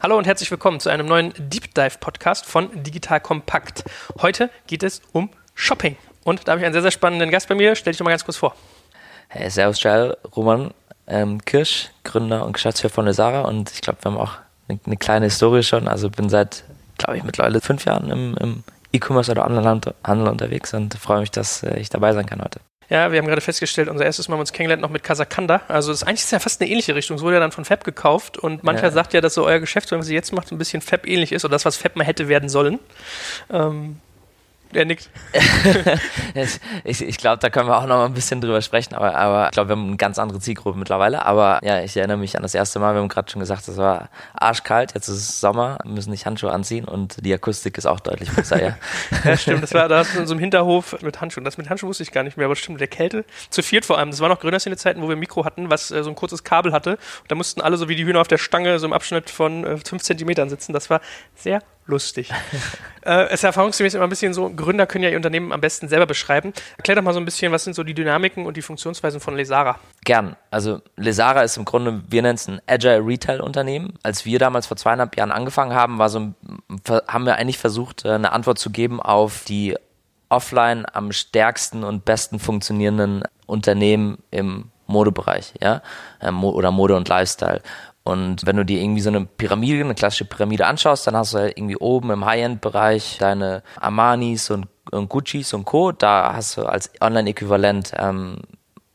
Hallo und herzlich willkommen zu einem neuen Deep Dive Podcast von Digital Kompakt. Heute geht es um Shopping. Und da habe ich einen sehr, sehr spannenden Gast bei mir. Stell dich doch mal ganz kurz vor. Hey, servus, Giles, Roman ähm, Kirsch, Gründer und Geschäftsführer von Lesara. Und ich glaube, wir haben auch eine, eine, kleine Historie schon. Also bin seit, glaube ich, mittlerweile fünf Jahren im, im E-Commerce oder Online-Handel unterwegs und freue mich, dass äh, ich dabei sein kann heute. Ja, wir haben gerade festgestellt, unser erstes Mal haben wir uns kennengelernt noch mit Kasakanda. Also das ist eigentlich ja fast eine ähnliche Richtung. Es wurde ja dann von Fab gekauft und mancher ja. sagt ja, dass so euer Geschäft, was ihr jetzt macht, ein bisschen Fab ähnlich ist oder das, was Fab mal hätte werden sollen. Ähm, er nickt. ich ich glaube, da können wir auch noch mal ein bisschen drüber sprechen, aber, aber ich glaube, wir haben eine ganz andere Zielgruppe mittlerweile. Aber ja, ich erinnere mich an das erste Mal, wir haben gerade schon gesagt, es war arschkalt, jetzt ist es Sommer, wir müssen nicht Handschuhe anziehen und die Akustik ist auch deutlich besser, ja. ja, stimmt, das war da in so einem Hinterhof mit Handschuhen. Das mit Handschuhen wusste ich gar nicht mehr, aber stimmt, der Kälte. Zu viert vor allem. Das war noch Gründerszene-Zeiten, wo wir ein Mikro hatten, was äh, so ein kurzes Kabel hatte. Und da mussten alle so wie die Hühner auf der Stange so im Abschnitt von äh, fünf Zentimetern sitzen. Das war sehr lustig. äh, es ist erfahrungsgemäß immer ein bisschen so, Gründer können ja ihr Unternehmen am besten selber beschreiben. Erklär doch mal so ein bisschen, was sind so die Dynamiken und die Funktionsweisen von Lesara? Gern. Also Lesara ist im Grunde, wir nennen es ein Agile Retail Unternehmen. Als wir damals vor zweieinhalb Jahren angefangen haben, war so, haben wir eigentlich versucht, äh, eine Antwort zu geben auf die offline am stärksten und besten funktionierenden Unternehmen im Modebereich, ja, ähm, oder Mode und Lifestyle. Und wenn du dir irgendwie so eine Pyramide, eine klassische Pyramide anschaust, dann hast du halt irgendwie oben im High-End-Bereich deine Armanis und, und Guccis und Co. Da hast du als Online-Äquivalent ähm,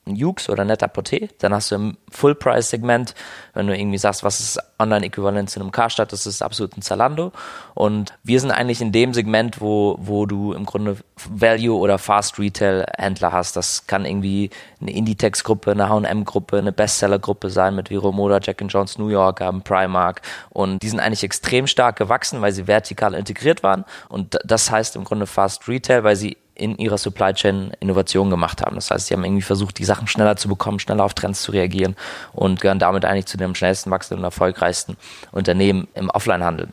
ein Jux oder Netter Porté. Dann hast du im Full-Price-Segment, wenn du irgendwie sagst, was ist Online-Äquivalent zu einem Karstadt, das ist absolut ein Zalando. Und wir sind eigentlich in dem Segment, wo, wo du im Grunde Value- oder Fast-Retail-Händler hast. Das kann irgendwie eine Inditex-Gruppe, eine H&M-Gruppe, eine Bestseller-Gruppe sein mit Vero Moda, Jack Jones New York, haben Primark. Und die sind eigentlich extrem stark gewachsen, weil sie vertikal integriert waren. Und das heißt im Grunde Fast-Retail, weil sie in ihrer Supply Chain Innovation gemacht haben. Das heißt, sie haben irgendwie versucht, die Sachen schneller zu bekommen, schneller auf Trends zu reagieren und gehören damit eigentlich zu dem schnellsten wachsenden und erfolgreichsten Unternehmen im Offline-Handel.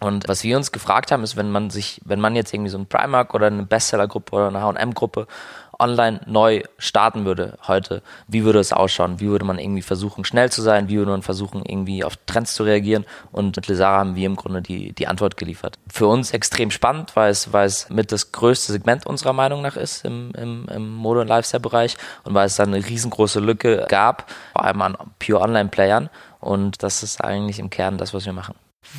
Und was wir uns gefragt haben, ist, wenn man sich, wenn man jetzt irgendwie so ein Primark oder eine Bestseller-Gruppe oder eine H&M-Gruppe online neu starten würde heute, wie würde es ausschauen? Wie würde man irgendwie versuchen, schnell zu sein? Wie würde man versuchen, irgendwie auf Trends zu reagieren? Und mit Lesara haben wir im Grunde die, die Antwort geliefert. Für uns extrem spannend, weil es, weil es mit das größte Segment unserer Meinung nach ist im, im, im Mode- und Lifestyle-Bereich und weil es da eine riesengroße Lücke gab, vor allem an Pure Online-Playern. Und das ist eigentlich im Kern das, was wir machen.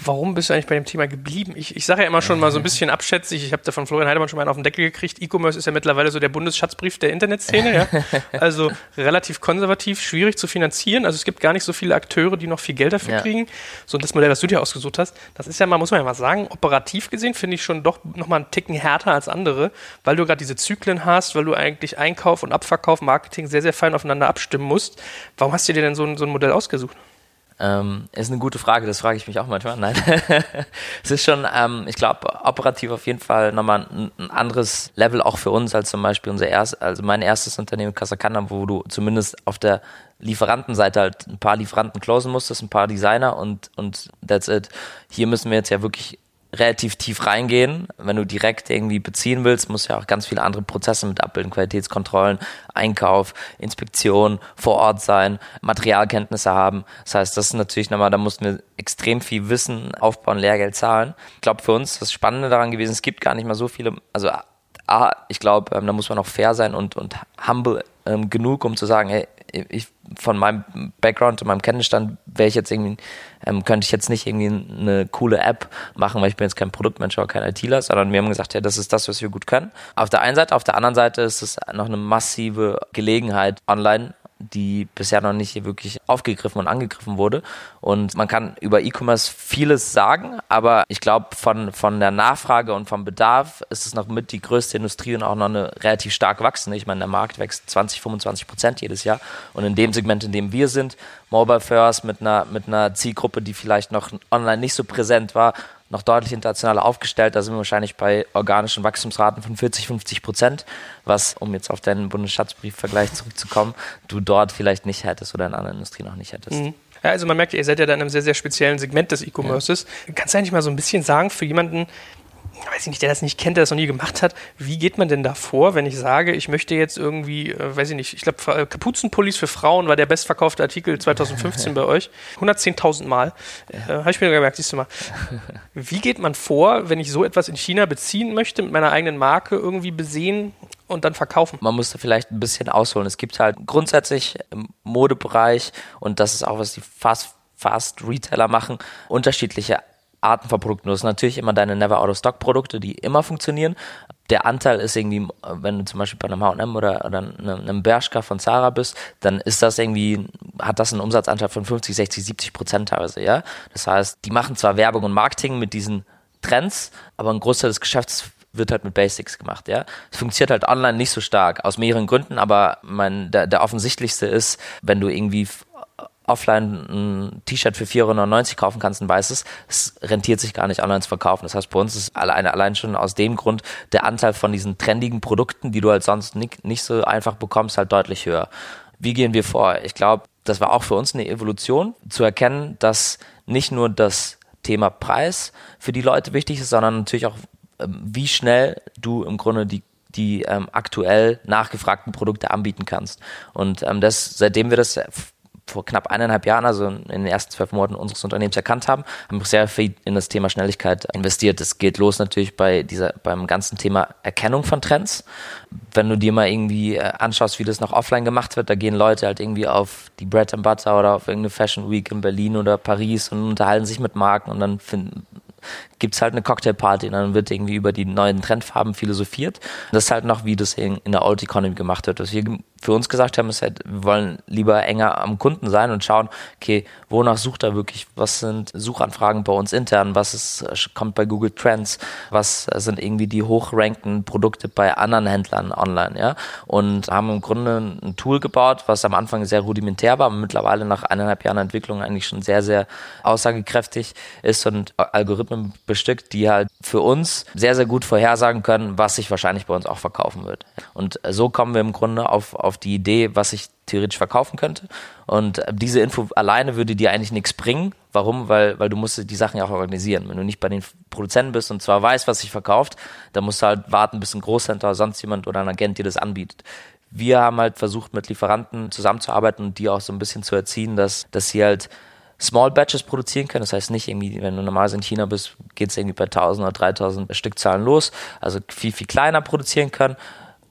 Warum bist du eigentlich bei dem Thema geblieben? Ich, ich sage ja immer schon mal so ein bisschen abschätzig, ich habe da von Florian Heidemann schon mal einen auf den Deckel gekriegt. E-Commerce ist ja mittlerweile so der Bundesschatzbrief der Internetszene, ja. Also relativ konservativ, schwierig zu finanzieren. Also es gibt gar nicht so viele Akteure, die noch viel Geld dafür ja. kriegen. So das Modell, was du dir ausgesucht hast, das ist ja mal, muss man ja mal sagen, operativ gesehen finde ich schon doch nochmal einen Ticken härter als andere, weil du gerade diese Zyklen hast, weil du eigentlich Einkauf und Abverkauf, Marketing sehr, sehr fein aufeinander abstimmen musst. Warum hast du dir denn so ein, so ein Modell ausgesucht? Ähm, ist eine gute Frage, das frage ich mich auch manchmal. Nein, es ist schon, ähm, ich glaube, operativ auf jeden Fall nochmal ein, ein, anderes Level auch für uns als zum Beispiel unser erst, also mein erstes Unternehmen Casacana, wo du zumindest auf der Lieferantenseite halt ein paar Lieferanten closen musstest, ein paar Designer und, und that's it. Hier müssen wir jetzt ja wirklich relativ tief reingehen. Wenn du direkt irgendwie beziehen willst, musst du ja auch ganz viele andere Prozesse mit abbilden. Qualitätskontrollen, Einkauf, Inspektion, vor Ort sein, Materialkenntnisse haben. Das heißt, das ist natürlich nochmal, da mussten wir extrem viel Wissen aufbauen, Lehrgeld zahlen. Ich glaube, für uns das Spannende daran gewesen, es gibt gar nicht mal so viele, also A, ich glaube, ähm, da muss man auch fair sein und, und humble ähm, genug, um zu sagen, hey, ich, von meinem Background und meinem Kenntnisstand wäre ich jetzt irgendwie, ähm, könnte ich jetzt nicht irgendwie eine coole App machen, weil ich bin jetzt kein Produktmensch oder kein ITler, sondern wir haben gesagt, ja, das ist das, was wir gut können. Auf der einen Seite, auf der anderen Seite ist es noch eine massive Gelegenheit, online die bisher noch nicht wirklich aufgegriffen und angegriffen wurde. Und man kann über E-Commerce vieles sagen, aber ich glaube, von, von der Nachfrage und vom Bedarf ist es noch mit die größte Industrie und auch noch eine relativ stark wachsende. Ich meine, der Markt wächst 20, 25 Prozent jedes Jahr. Und in dem Segment, in dem wir sind, Mobile First mit einer, mit einer Zielgruppe, die vielleicht noch online nicht so präsent war, noch deutlich internationaler aufgestellt. Da sind wir wahrscheinlich bei organischen Wachstumsraten von 40, 50 Prozent, was, um jetzt auf deinen Bundesschatzbriefvergleich zurückzukommen, du dort vielleicht nicht hättest oder in anderen Industrien noch nicht hättest. Mhm. Ja, also man merkt, ihr seid ja da in einem sehr, sehr speziellen Segment des E-Commerces. Ja. Kannst du eigentlich mal so ein bisschen sagen, für jemanden, weiß ich nicht, der das nicht kennt, der das noch nie gemacht hat, wie geht man denn da vor, wenn ich sage, ich möchte jetzt irgendwie, äh, weiß ich nicht, ich glaube, äh, Kapuzenpullis für Frauen war der bestverkaufte Artikel 2015 bei euch. 110.000 Mal. Ja. Äh, Habe ich mir gemerkt, siehst du mal. Wie geht man vor, wenn ich so etwas in China beziehen möchte, mit meiner eigenen Marke irgendwie besehen und dann verkaufen? Man muss da vielleicht ein bisschen ausholen. Es gibt halt grundsätzlich im Modebereich, und das ist auch, was die Fast Fast Retailer machen, unterschiedliche Arten von Produkten. Du hast natürlich immer deine Never Out of Stock Produkte, die immer funktionieren. Der Anteil ist irgendwie, wenn du zum Beispiel bei einem H&M oder, oder einem Bershka von Zara bist, dann ist das irgendwie, hat das einen Umsatzanteil von 50, 60, 70 Prozent teilweise, ja. Das heißt, die machen zwar Werbung und Marketing mit diesen Trends, aber ein Großteil des Geschäfts wird halt mit Basics gemacht, ja. Es funktioniert halt online nicht so stark, aus mehreren Gründen, aber mein, der, der offensichtlichste ist, wenn du irgendwie offline ein T-Shirt für 4,99 kaufen kannst, ein weißes, es rentiert sich gar nicht online zu verkaufen. Das heißt, bei uns ist allein, allein schon aus dem Grund der Anteil von diesen trendigen Produkten, die du halt sonst nicht, nicht so einfach bekommst, halt deutlich höher. Wie gehen wir vor? Ich glaube, das war auch für uns eine Evolution, zu erkennen, dass nicht nur das Thema Preis für die Leute wichtig ist, sondern natürlich auch, ähm, wie schnell du im Grunde die die ähm, aktuell nachgefragten Produkte anbieten kannst. Und ähm, das, seitdem wir das vor knapp eineinhalb Jahren, also in den ersten zwölf Monaten unseres Unternehmens erkannt haben, haben wir sehr viel in das Thema Schnelligkeit investiert. Es geht los natürlich bei dieser, beim ganzen Thema Erkennung von Trends. Wenn du dir mal irgendwie äh, anschaust, wie das noch offline gemacht wird, da gehen Leute halt irgendwie auf die Bread and Butter oder auf irgendeine Fashion Week in Berlin oder Paris und unterhalten sich mit Marken und dann finden, gibt es halt eine Cocktailparty und dann wird irgendwie über die neuen Trendfarben philosophiert. Das ist halt noch, wie das in, in der Old Economy gemacht wird. Was wir für uns gesagt haben, ist halt, wir wollen lieber enger am Kunden sein und schauen, okay, wonach sucht er wirklich? Was sind Suchanfragen bei uns intern? Was ist, kommt bei Google Trends? Was sind irgendwie die hochrankten Produkte bei anderen Händlern online, ja? Und haben im Grunde ein Tool gebaut, was am Anfang sehr rudimentär war, aber mittlerweile nach eineinhalb Jahren Entwicklung eigentlich schon sehr, sehr aussagekräftig ist und Algorithmen bestückt, die halt für uns sehr, sehr gut vorhersagen können, was sich wahrscheinlich bei uns auch verkaufen wird. Und so kommen wir im Grunde auf, auf die Idee, was ich theoretisch verkaufen könnte. Und diese Info alleine würde dir eigentlich nichts bringen. Warum? Weil, weil du musst die Sachen ja auch organisieren. Wenn du nicht bei den Produzenten bist und zwar weißt, was sich verkauft, dann musst du halt warten, bis ein Großhändler oder sonst jemand oder ein Agent dir das anbietet. Wir haben halt versucht, mit Lieferanten zusammenzuarbeiten und die auch so ein bisschen zu erziehen, dass, dass sie halt Small Batches produzieren können. Das heißt nicht irgendwie, wenn du normalerweise in China bist, geht es irgendwie bei 1000 oder 3000 Stückzahlen los. Also viel, viel kleiner produzieren können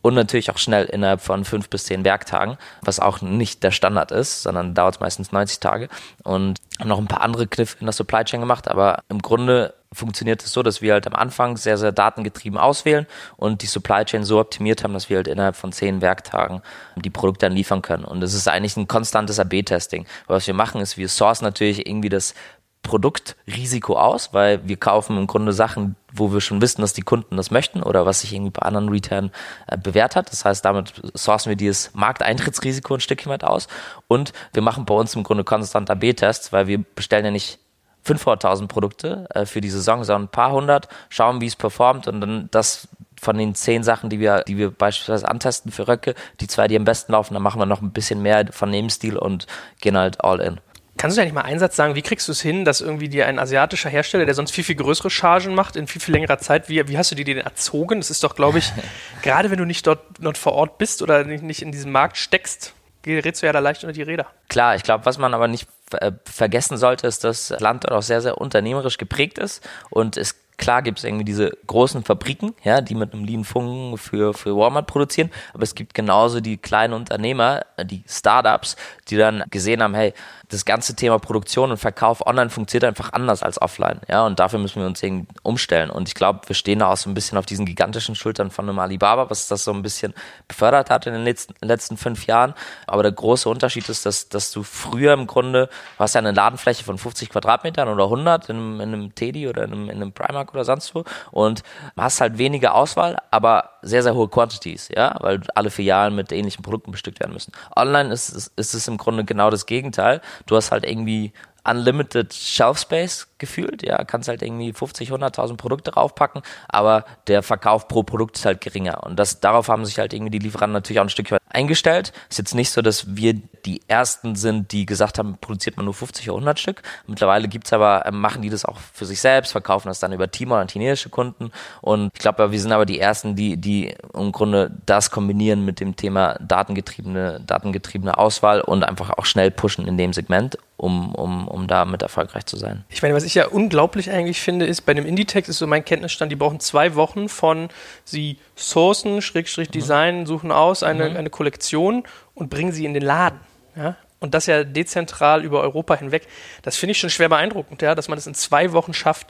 und natürlich auch schnell innerhalb von fünf bis zehn Werktagen, was auch nicht der Standard ist, sondern dauert meistens 90 Tage. Und noch ein paar andere Kniffe in der Supply Chain gemacht, aber im Grunde funktioniert es so, dass wir halt am Anfang sehr, sehr datengetrieben auswählen und die Supply Chain so optimiert haben, dass wir halt innerhalb von zehn Werktagen die Produkte dann liefern können. Und es ist eigentlich ein konstantes AB-Testing. Was wir machen, ist, wir sourcen natürlich irgendwie das Produktrisiko aus, weil wir kaufen im Grunde Sachen, wo wir schon wissen, dass die Kunden das möchten oder was sich irgendwie bei anderen Retailern äh, bewährt hat. Das heißt, damit sourcen wir dieses Markteintrittsrisiko ein Stückchen weit aus und wir machen bei uns im Grunde konstant AB-Tests, weil wir bestellen ja nicht 500.000 Produkte äh, für die Saison, sondern ein paar hundert, schauen, wie es performt und dann das von den zehn Sachen, die wir, die wir beispielsweise antesten für Röcke, die zwei, die am besten laufen, dann machen wir noch ein bisschen mehr von dem Stil und gehen halt all in. Kannst du ja nicht mal einen Satz sagen, wie kriegst du es hin, dass irgendwie dir ein asiatischer Hersteller, der sonst viel, viel größere Chargen macht, in viel, viel längerer Zeit, wie, wie hast du dir den erzogen? Das ist doch, glaube ich, gerade wenn du nicht dort, dort vor Ort bist oder nicht, nicht in diesem Markt steckst, gerätst du ja da leicht unter die Räder. Klar, ich glaube, was man aber nicht äh, vergessen sollte, ist, dass das Land dort auch sehr, sehr unternehmerisch geprägt ist und es Klar gibt es irgendwie diese großen Fabriken, ja, die mit einem Lean Funken für, für Walmart produzieren, aber es gibt genauso die kleinen Unternehmer, die Startups, die dann gesehen haben, hey, das ganze Thema Produktion und Verkauf online funktioniert einfach anders als offline. Ja, und dafür müssen wir uns irgendwie umstellen. Und ich glaube, wir stehen da auch so ein bisschen auf diesen gigantischen Schultern von einem Alibaba, was das so ein bisschen befördert hat in den letzten, letzten fünf Jahren. Aber der große Unterschied ist, dass, dass du früher im Grunde, du hast ja eine Ladenfläche von 50 Quadratmetern oder 100 in einem, in einem Teddy oder in einem, in einem Primark oder sonst wo und hast halt weniger Auswahl, aber sehr, sehr hohe Quantities, ja, weil alle Filialen mit ähnlichen Produkten bestückt werden müssen. Online ist, ist, ist es im Grunde genau das Gegenteil. Du hast halt irgendwie unlimited Shelf Space gefühlt, ja, kannst halt irgendwie 50, 100.000 Produkte draufpacken, aber der Verkauf pro Produkt ist halt geringer und das, darauf haben sich halt irgendwie die Lieferanten natürlich auch ein Stück weit eingestellt. Ist jetzt nicht so, dass wir die ersten sind, die gesagt haben, produziert man nur 50 oder 100 Stück. Mittlerweile gibt's aber, äh, machen die das auch für sich selbst, verkaufen das dann über Teamer und chinesische Kunden. Und ich glaube, wir sind aber die ersten, die, die im Grunde das kombinieren mit dem Thema datengetriebene, datengetriebene Auswahl und einfach auch schnell pushen in dem Segment um, um, um damit erfolgreich zu sein. Ich meine, was ich ja unglaublich eigentlich finde, ist, bei dem Indie-Text ist so mein Kenntnisstand, die brauchen zwei Wochen von sie sourcen, Schrägstrich mhm. Design, suchen aus eine, mhm. eine Kollektion und bringen sie in den Laden. Ja? Und das ja dezentral über Europa hinweg. Das finde ich schon schwer beeindruckend, ja, dass man das in zwei Wochen schafft.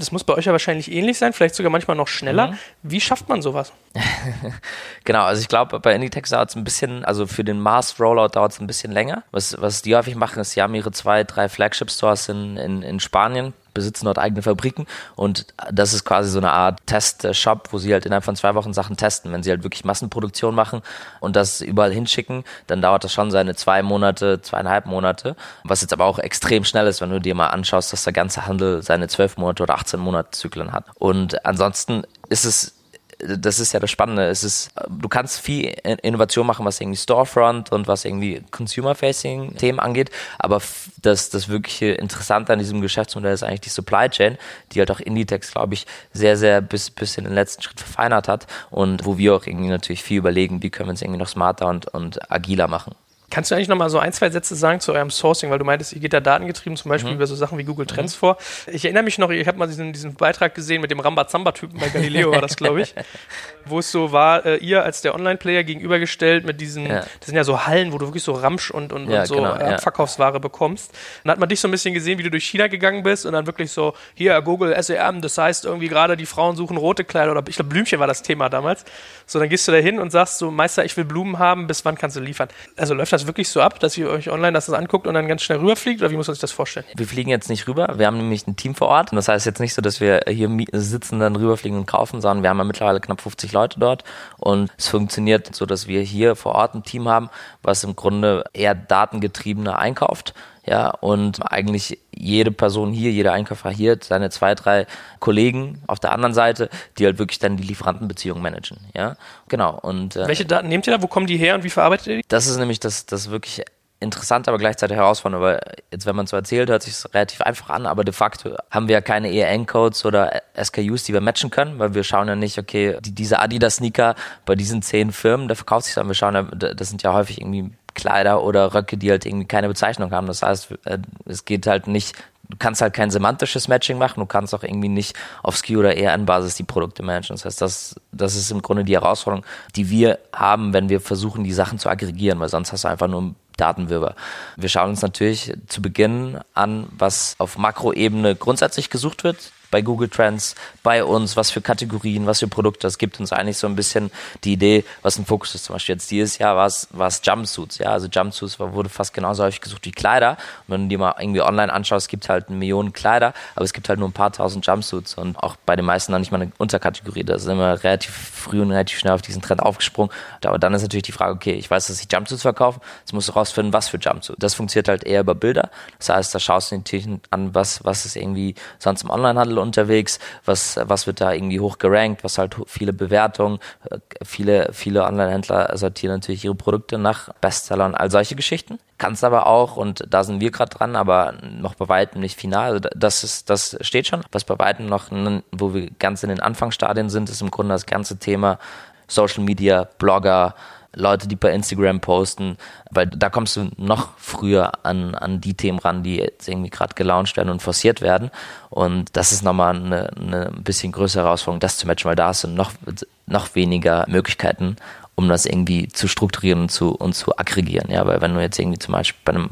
Das muss bei euch ja wahrscheinlich ähnlich sein, vielleicht sogar manchmal noch schneller. Mhm. Wie schafft man sowas? genau, also ich glaube, bei Inditex dauert es ein bisschen, also für den Mass-Rollout dauert es ein bisschen länger. Was, was die häufig machen, ist, sie haben ihre zwei, drei Flagship-Stores in, in, in Spanien besitzen dort eigene Fabriken und das ist quasi so eine Art Test-Shop, wo sie halt innerhalb von zwei Wochen Sachen testen. Wenn sie halt wirklich Massenproduktion machen und das überall hinschicken, dann dauert das schon seine zwei Monate, zweieinhalb Monate, was jetzt aber auch extrem schnell ist, wenn du dir mal anschaust, dass der ganze Handel seine zwölf Monate oder 18 Monate Zyklen hat. Und ansonsten ist es das ist ja das Spannende. Es ist, du kannst viel Innovation machen, was irgendwie Storefront und was irgendwie Consumer-Facing-Themen angeht, aber das, das wirkliche Interessante an diesem Geschäftsmodell ist eigentlich die Supply Chain, die halt auch Inditex, glaube ich, sehr, sehr bis, bis in den letzten Schritt verfeinert hat und wo wir auch irgendwie natürlich viel überlegen, wie können wir es irgendwie noch smarter und, und agiler machen. Kannst du eigentlich noch mal so ein, zwei Sätze sagen zu eurem Sourcing, weil du meintest, ihr geht da datengetrieben zum Beispiel mhm. über so Sachen wie Google Trends mhm. vor. Ich erinnere mich noch, ich habe mal diesen, diesen Beitrag gesehen mit dem Rambazamba-Typen bei Galileo war das, glaube ich, wo es so war, äh, ihr als der Online-Player gegenübergestellt mit diesen, ja. das sind ja so Hallen, wo du wirklich so Ramsch und, und, ja, und so genau, äh, Verkaufsware ja. bekommst. Dann hat man dich so ein bisschen gesehen, wie du durch China gegangen bist und dann wirklich so, hier, Google SEM, das heißt irgendwie gerade die Frauen suchen rote Kleider oder ich glaube Blümchen war das Thema damals. So, dann gehst du da hin und sagst so, Meister, ich will Blumen haben, bis wann kannst du liefern? Also läuft das wirklich so ab, dass ihr euch online das anguckt und dann ganz schnell rüberfliegt oder wie muss man sich das vorstellen? Wir fliegen jetzt nicht rüber, wir haben nämlich ein Team vor Ort. Und das heißt jetzt nicht so, dass wir hier sitzen, dann rüberfliegen und kaufen, sondern wir haben ja mittlerweile knapp 50 Leute dort und es funktioniert so, dass wir hier vor Ort ein Team haben, was im Grunde eher datengetriebener einkauft ja, und eigentlich jede Person hier, jeder Einkäufer hier, seine zwei, drei Kollegen auf der anderen Seite, die halt wirklich dann die Lieferantenbeziehung managen, ja, genau. Und äh, welche Daten nehmt ihr da? Wo kommen die her und wie verarbeitet ihr die? Das ist nämlich das, das wirklich interessant, aber gleichzeitig herausfordernd, weil jetzt, wenn man so erzählt, hört sich es relativ einfach an, aber de facto haben wir ja keine ERN-Codes oder SKUs, die wir matchen können, weil wir schauen ja nicht, okay, die, diese Adidas-Sneaker bei diesen zehn Firmen, da verkauft sich dann, wir schauen ja, das sind ja häufig irgendwie Kleider oder Röcke, die halt irgendwie keine Bezeichnung haben. Das heißt, äh, es geht halt nicht, du kannst halt kein semantisches Matching machen, du kannst auch irgendwie nicht auf SKU oder ERN-Basis die Produkte managen. Das heißt, das, das ist im Grunde die Herausforderung, die wir haben, wenn wir versuchen, die Sachen zu aggregieren, weil sonst hast du einfach nur Datenwirrwarr. Wir schauen uns natürlich zu Beginn an, was auf Makroebene grundsätzlich gesucht wird bei Google Trends, bei uns, was für Kategorien, was für Produkte. Das gibt uns eigentlich so ein bisschen die Idee, was ein Fokus ist. Zum Beispiel jetzt dieses Jahr war es, war es Jumpsuits. Ja, also Jumpsuits wurde fast genauso häufig gesucht wie Kleider. Und wenn du dir mal irgendwie online anschaust, es gibt halt Millionen Kleider, aber es gibt halt nur ein paar tausend Jumpsuits und auch bei den meisten dann nicht mal eine Unterkategorie. Da sind wir relativ früh und relativ schnell auf diesen Trend aufgesprungen. Aber dann ist natürlich die Frage, okay, ich weiß, dass ich Jumpsuits verkaufe, jetzt musst du rausfinden, was für Jumpsuits. Das funktioniert halt eher über Bilder. Das heißt, da schaust du natürlich an, was, was ist irgendwie sonst im Onlinehandel unterwegs, was, was wird da irgendwie hoch gerankt, was halt viele Bewertungen, viele, viele Online-Händler sortieren natürlich ihre Produkte nach Bestsellern, all solche Geschichten. Kannst aber auch, und da sind wir gerade dran, aber noch bei weitem nicht final, also das ist, das steht schon. Was bei weitem noch, wo wir ganz in den Anfangsstadien sind, ist im Grunde das ganze Thema Social Media, Blogger, Leute, die bei Instagram posten, weil da kommst du noch früher an, an die Themen ran, die jetzt irgendwie gerade gelauncht werden und forciert werden. Und das ist nochmal eine, eine ein bisschen größere Herausforderung, das zu matchen, weil da hast du noch, noch weniger Möglichkeiten, um das irgendwie zu strukturieren und zu, und zu aggregieren. Ja, weil wenn du jetzt irgendwie zum Beispiel bei einem,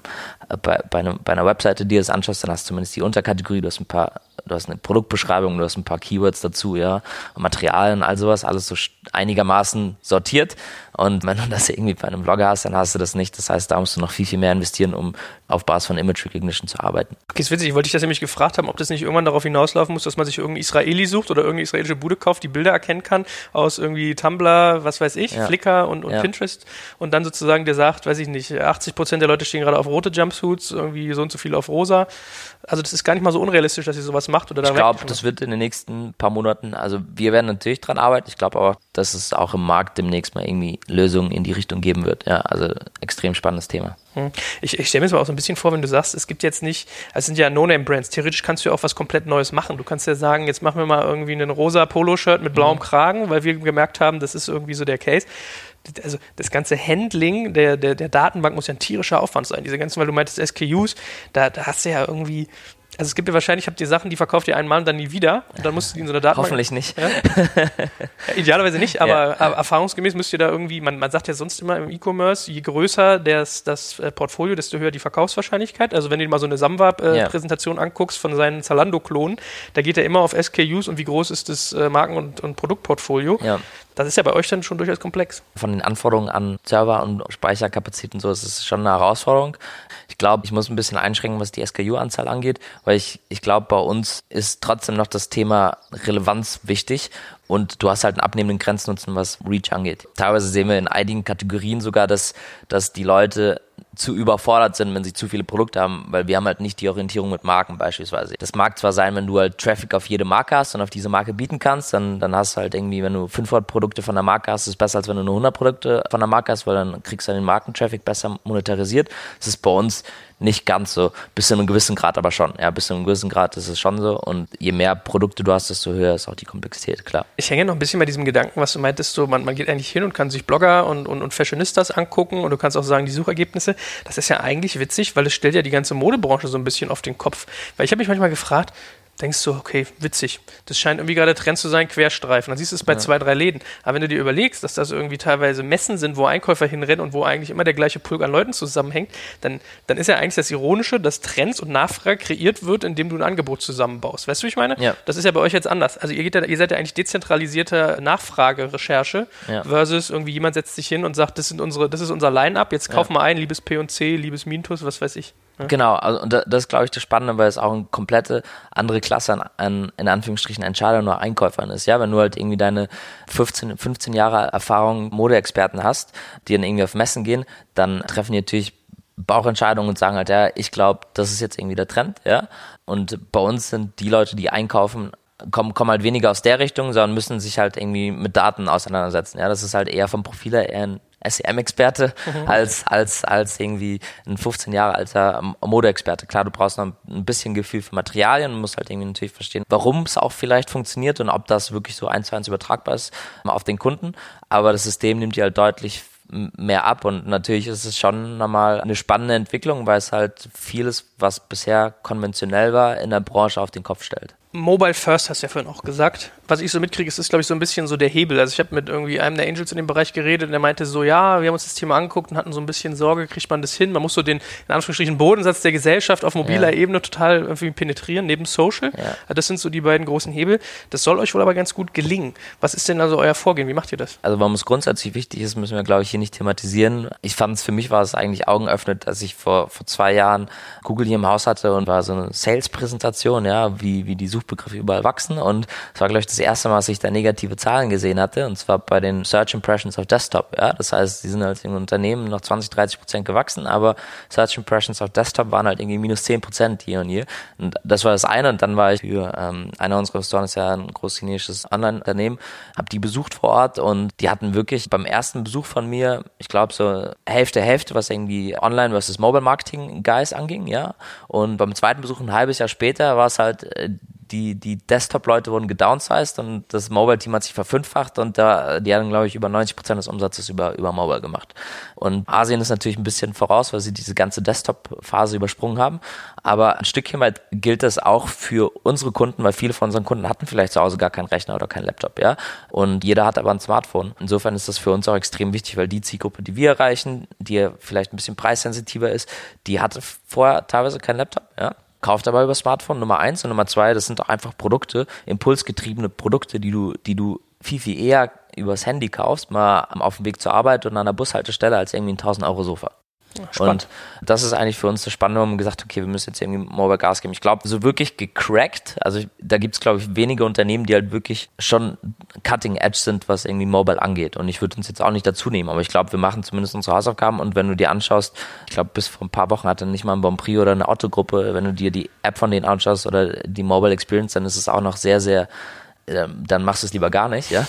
bei, bei, einem, bei einer Webseite dir das anschaust, dann hast du zumindest die Unterkategorie, du hast ein paar du hast eine Produktbeschreibung, du hast ein paar Keywords dazu, ja, Materialien, all sowas, alles so einigermaßen sortiert. Und wenn du das irgendwie bei einem Blogger hast, dann hast du das nicht. Das heißt, da musst du noch viel, viel mehr investieren, um auf Basis von Image Recognition zu arbeiten. Okay, ist witzig. Ich wollte dich das nämlich gefragt haben, ob das nicht irgendwann darauf hinauslaufen muss, dass man sich irgendeinen Israeli sucht oder irgendeine israelische Bude kauft, die Bilder erkennen kann aus irgendwie Tumblr, was weiß ich, ja. Flickr und, und ja. Pinterest und dann sozusagen der sagt, weiß ich nicht, 80 Prozent der Leute stehen gerade auf rote Jumpsuits, irgendwie so und so viele auf rosa. Also das ist gar nicht mal so unrealistisch, dass ihr sowas macht oder Ich glaube, das wird in den nächsten paar Monaten, also wir werden natürlich dran arbeiten. Ich glaube aber, dass es auch im Markt demnächst mal irgendwie Lösungen in die Richtung geben wird. Ja, also extrem spannendes Thema. Hm. Ich, ich stelle mir das mal auch so ein bisschen vor, wenn du sagst, es gibt jetzt nicht, es sind ja No-Name-Brands. Theoretisch kannst du ja auch was komplett Neues machen. Du kannst ja sagen, jetzt machen wir mal irgendwie einen rosa Polo-Shirt mit blauem mhm. Kragen, weil wir gemerkt haben, das ist irgendwie so der Case also das ganze Handling der, der, der Datenbank muss ja ein tierischer Aufwand sein. Diese ganzen, weil du meintest SKUs, da, da hast du ja irgendwie also es gibt ja wahrscheinlich, habt ihr Sachen, die verkauft ihr einmal und dann nie wieder und dann musst du die in so einer Datenbank... Hoffentlich nicht. Ja? Ja, idealerweise nicht, aber, ja. erfahrungsgemäß müsst ihr da irgendwie, man, man sagt ja sonst immer im E-Commerce, je größer das, das äh, Portfolio, desto höher die Verkaufswahrscheinlichkeit. Also wenn du dir mal so eine Samwab-Präsentation anguckst von seinen Zalando-Klonen, da geht er immer auf SKUs und wie groß ist das äh, Marken- und, und Produktportfolio. Das ist ja bei euch dann schon durchaus komplex. Von den Anforderungen an Server und Speicherkapazitäten so ist es schon eine Herausforderung. Ich glaube, ich muss ein bisschen einschränken, was die SKU-Anzahl angeht, weil ich, ich glaube, bei uns ist trotzdem noch das Thema Relevanz wichtig und du hast halt einen abnehmenden Grenznutzen, was Reach angeht. Teilweise sehen wir in einigen Kategorien sogar, dass, dass die Leute zu überfordert sind, wenn sie zu viele Produkte haben, weil wir haben halt nicht die Orientierung mit Marken beispielsweise. Das mag zwar sein, wenn du halt Traffic auf jede Marke hast und auf diese Marke bieten kannst, dann, dann hast du halt irgendwie, wenn du 500 Produkte von der Marke hast, ist es besser, als wenn du nur 100 Produkte von der Marke hast, weil dann kriegst du den Markentraffic besser monetarisiert. Das ist bei uns nicht ganz so, bis zu einem gewissen Grad aber schon. Ja, bis zu einem gewissen Grad ist es schon so und je mehr Produkte du hast, desto höher ist auch die Komplexität, klar. Ich hänge noch ein bisschen bei diesem Gedanken, was du meintest, so man, man geht eigentlich hin und kann sich Blogger und, und, und Fashionistas angucken und du kannst auch sagen, die Suchergebnisse, das ist ja eigentlich witzig, weil es stellt ja die ganze Modebranche so ein bisschen auf den Kopf. Weil ich habe mich manchmal gefragt, denkst du, okay, witzig. Das scheint irgendwie gerade Trend zu sein, Querstreifen. Dann siehst du es bei ja. zwei, drei Läden. Aber wenn du dir überlegst, dass das irgendwie teilweise Messen sind, wo Einkäufer hinrennen und wo eigentlich immer der gleiche Pulk an Leuten zusammenhängt, dann, dann ist ja eigentlich das Ironische, dass Trends und Nachfrage kreiert wird, indem du ein Angebot zusammenbaust. Weißt du, wie ich meine? Ja. Das ist ja bei euch jetzt anders. Also ihr, geht ja, ihr seid ja eigentlich dezentralisierte Nachfragerecherche ja. versus irgendwie jemand setzt sich hin und sagt, das, sind unsere, das ist unser Line-Up, jetzt kauf mal ein, liebes P&C, liebes Mintus, was weiß ich. Genau, also, und das ist, glaube ich, das Spannende, weil es auch eine komplette andere Klasse an, an in Anführungsstrichen Entscheider nur Einkäufern ist. Ja, wenn du halt irgendwie deine 15, 15 Jahre Erfahrung Modeexperten hast, die dann irgendwie auf Messen gehen, dann treffen die natürlich Bauchentscheidungen und sagen halt, ja, ich glaube, das ist jetzt irgendwie der Trend, ja. Und bei uns sind die Leute, die einkaufen, kommen, kommen halt weniger aus der Richtung, sondern müssen sich halt irgendwie mit Daten auseinandersetzen. Ja, das ist halt eher vom Profil her eher ein SEM-Experte mhm. als, als, als irgendwie ein 15 Jahre alter Modeexperte. Klar, du brauchst noch ein bisschen Gefühl für Materialien und musst halt irgendwie natürlich verstehen, warum es auch vielleicht funktioniert und ob das wirklich so eins zu eins übertragbar ist auf den Kunden. Aber das System nimmt dir halt deutlich mehr ab und natürlich ist es schon nochmal eine spannende Entwicklung, weil es halt vieles, was bisher konventionell war, in der Branche auf den Kopf stellt. Mobile First hast du ja vorhin auch gesagt. Was ich so mitkriege, ist, ist glaube ich, so ein bisschen so der Hebel. Also ich habe mit irgendwie einem der Angels in dem Bereich geredet und der meinte so, ja, wir haben uns das Thema angeguckt und hatten so ein bisschen Sorge, kriegt man das hin? Man muss so den, in Anführungsstrichen, Bodensatz der Gesellschaft auf mobiler ja. Ebene total irgendwie penetrieren, neben Social. Ja. Also das sind so die beiden großen Hebel. Das soll euch wohl aber ganz gut gelingen. Was ist denn also euer Vorgehen? Wie macht ihr das? Also warum es grundsätzlich wichtig ist, müssen wir, glaube ich, hier nicht thematisieren. Ich fand es, für mich war es eigentlich augenöffnet, dass ich vor, vor zwei Jahren Google hier im Haus hatte und war so eine Sales-Präsentation, ja, wie, wie die Suchbegriffe überall wachsen und es war, glaube ich, das erste Mal, dass ich da negative Zahlen gesehen hatte und zwar bei den Search Impressions auf Desktop. Ja? Das heißt, die sind halt in Unternehmen noch 20, 30 Prozent gewachsen, aber Search Impressions auf Desktop waren halt irgendwie minus 10 Prozent hier und hier. Und das war das eine und dann war ich für ähm, einer unserer Investoren ist ja ein großes chinesisches Online-Unternehmen, habe die besucht vor Ort und die hatten wirklich beim ersten Besuch von mir, ich glaube so Hälfte, Hälfte, was irgendwie Online versus Mobile Marketing Guys anging, ja. Und beim zweiten Besuch ein halbes Jahr später war es halt äh, die, die Desktop-Leute wurden gedownsized und das Mobile-Team hat sich verfünffacht und da, die haben, glaube ich, über 90 Prozent des Umsatzes über, über Mobile gemacht. Und Asien ist natürlich ein bisschen voraus, weil sie diese ganze Desktop-Phase übersprungen haben. Aber ein Stückchen weit gilt das auch für unsere Kunden, weil viele von unseren Kunden hatten vielleicht zu Hause gar keinen Rechner oder keinen Laptop, ja. Und jeder hat aber ein Smartphone. Insofern ist das für uns auch extrem wichtig, weil die Zielgruppe, die wir erreichen, die vielleicht ein bisschen preissensitiver ist, die hatte vorher teilweise keinen Laptop, ja kauft aber über Smartphone Nummer eins und Nummer zwei, das sind auch einfach Produkte, impulsgetriebene Produkte, die du, die du viel, viel eher übers Handy kaufst, mal auf dem Weg zur Arbeit und an der Bushaltestelle als irgendwie ein 1000 Euro Sofa. Spannend. Und das ist eigentlich für uns das Spannende, um gesagt, okay, wir müssen jetzt irgendwie Mobile Gas geben. Ich glaube, so wirklich gecrackt, also da gibt es, glaube ich, wenige Unternehmen, die halt wirklich schon cutting edge sind, was irgendwie Mobile angeht. Und ich würde uns jetzt auch nicht dazu nehmen, aber ich glaube, wir machen zumindest unsere Hausaufgaben und wenn du dir anschaust, ich glaube, bis vor ein paar Wochen hatte nicht mal ein Bonprix oder eine Otto-Gruppe, wenn du dir die App von denen anschaust oder die Mobile Experience, dann ist es auch noch sehr, sehr dann machst du es lieber gar nicht, ja.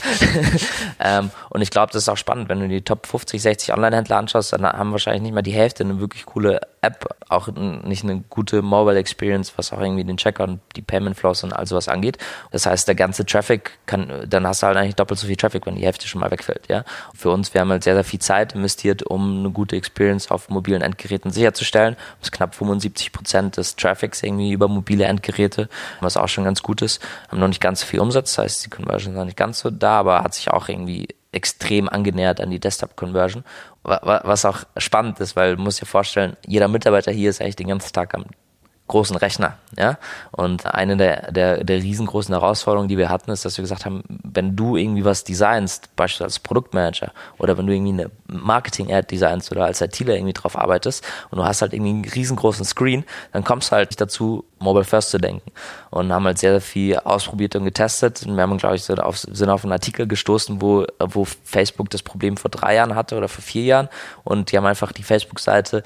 ähm, und ich glaube, das ist auch spannend, wenn du die Top 50, 60 Online-Händler anschaust, dann haben wahrscheinlich nicht mal die Hälfte eine wirklich coole App, auch nicht eine gute Mobile Experience, was auch irgendwie den Checker und die Payment Flows und all sowas angeht. Das heißt, der ganze Traffic kann, dann hast du halt eigentlich doppelt so viel Traffic, wenn die Hälfte schon mal wegfällt, ja. Für uns, wir haben halt sehr, sehr viel Zeit investiert, um eine gute Experience auf mobilen Endgeräten sicherzustellen. Das ist knapp 75 Prozent des Traffics irgendwie über mobile Endgeräte, was auch schon ganz gut ist. Haben noch nicht ganz so viel Umsatz, das heißt, die Conversion ist noch nicht ganz so da, aber hat sich auch irgendwie extrem angenähert an die Desktop-Conversion. Was auch spannend ist, weil du musst dir vorstellen, jeder Mitarbeiter hier ist eigentlich den ganzen Tag am großen Rechner. Ja? Und eine der, der, der riesengroßen Herausforderungen, die wir hatten, ist, dass wir gesagt haben, wenn du irgendwie was designst, beispielsweise als Produktmanager oder wenn du irgendwie eine Marketing-Ad designst oder als ITler irgendwie drauf arbeitest und du hast halt irgendwie einen riesengroßen Screen, dann kommst du halt dazu, Mobile First zu denken. Und haben halt sehr, sehr viel ausprobiert und getestet. Und wir haben, glaube ich, so auf, sind auf einen Artikel gestoßen, wo, wo Facebook das Problem vor drei Jahren hatte oder vor vier Jahren. Und die haben einfach die Facebook-Seite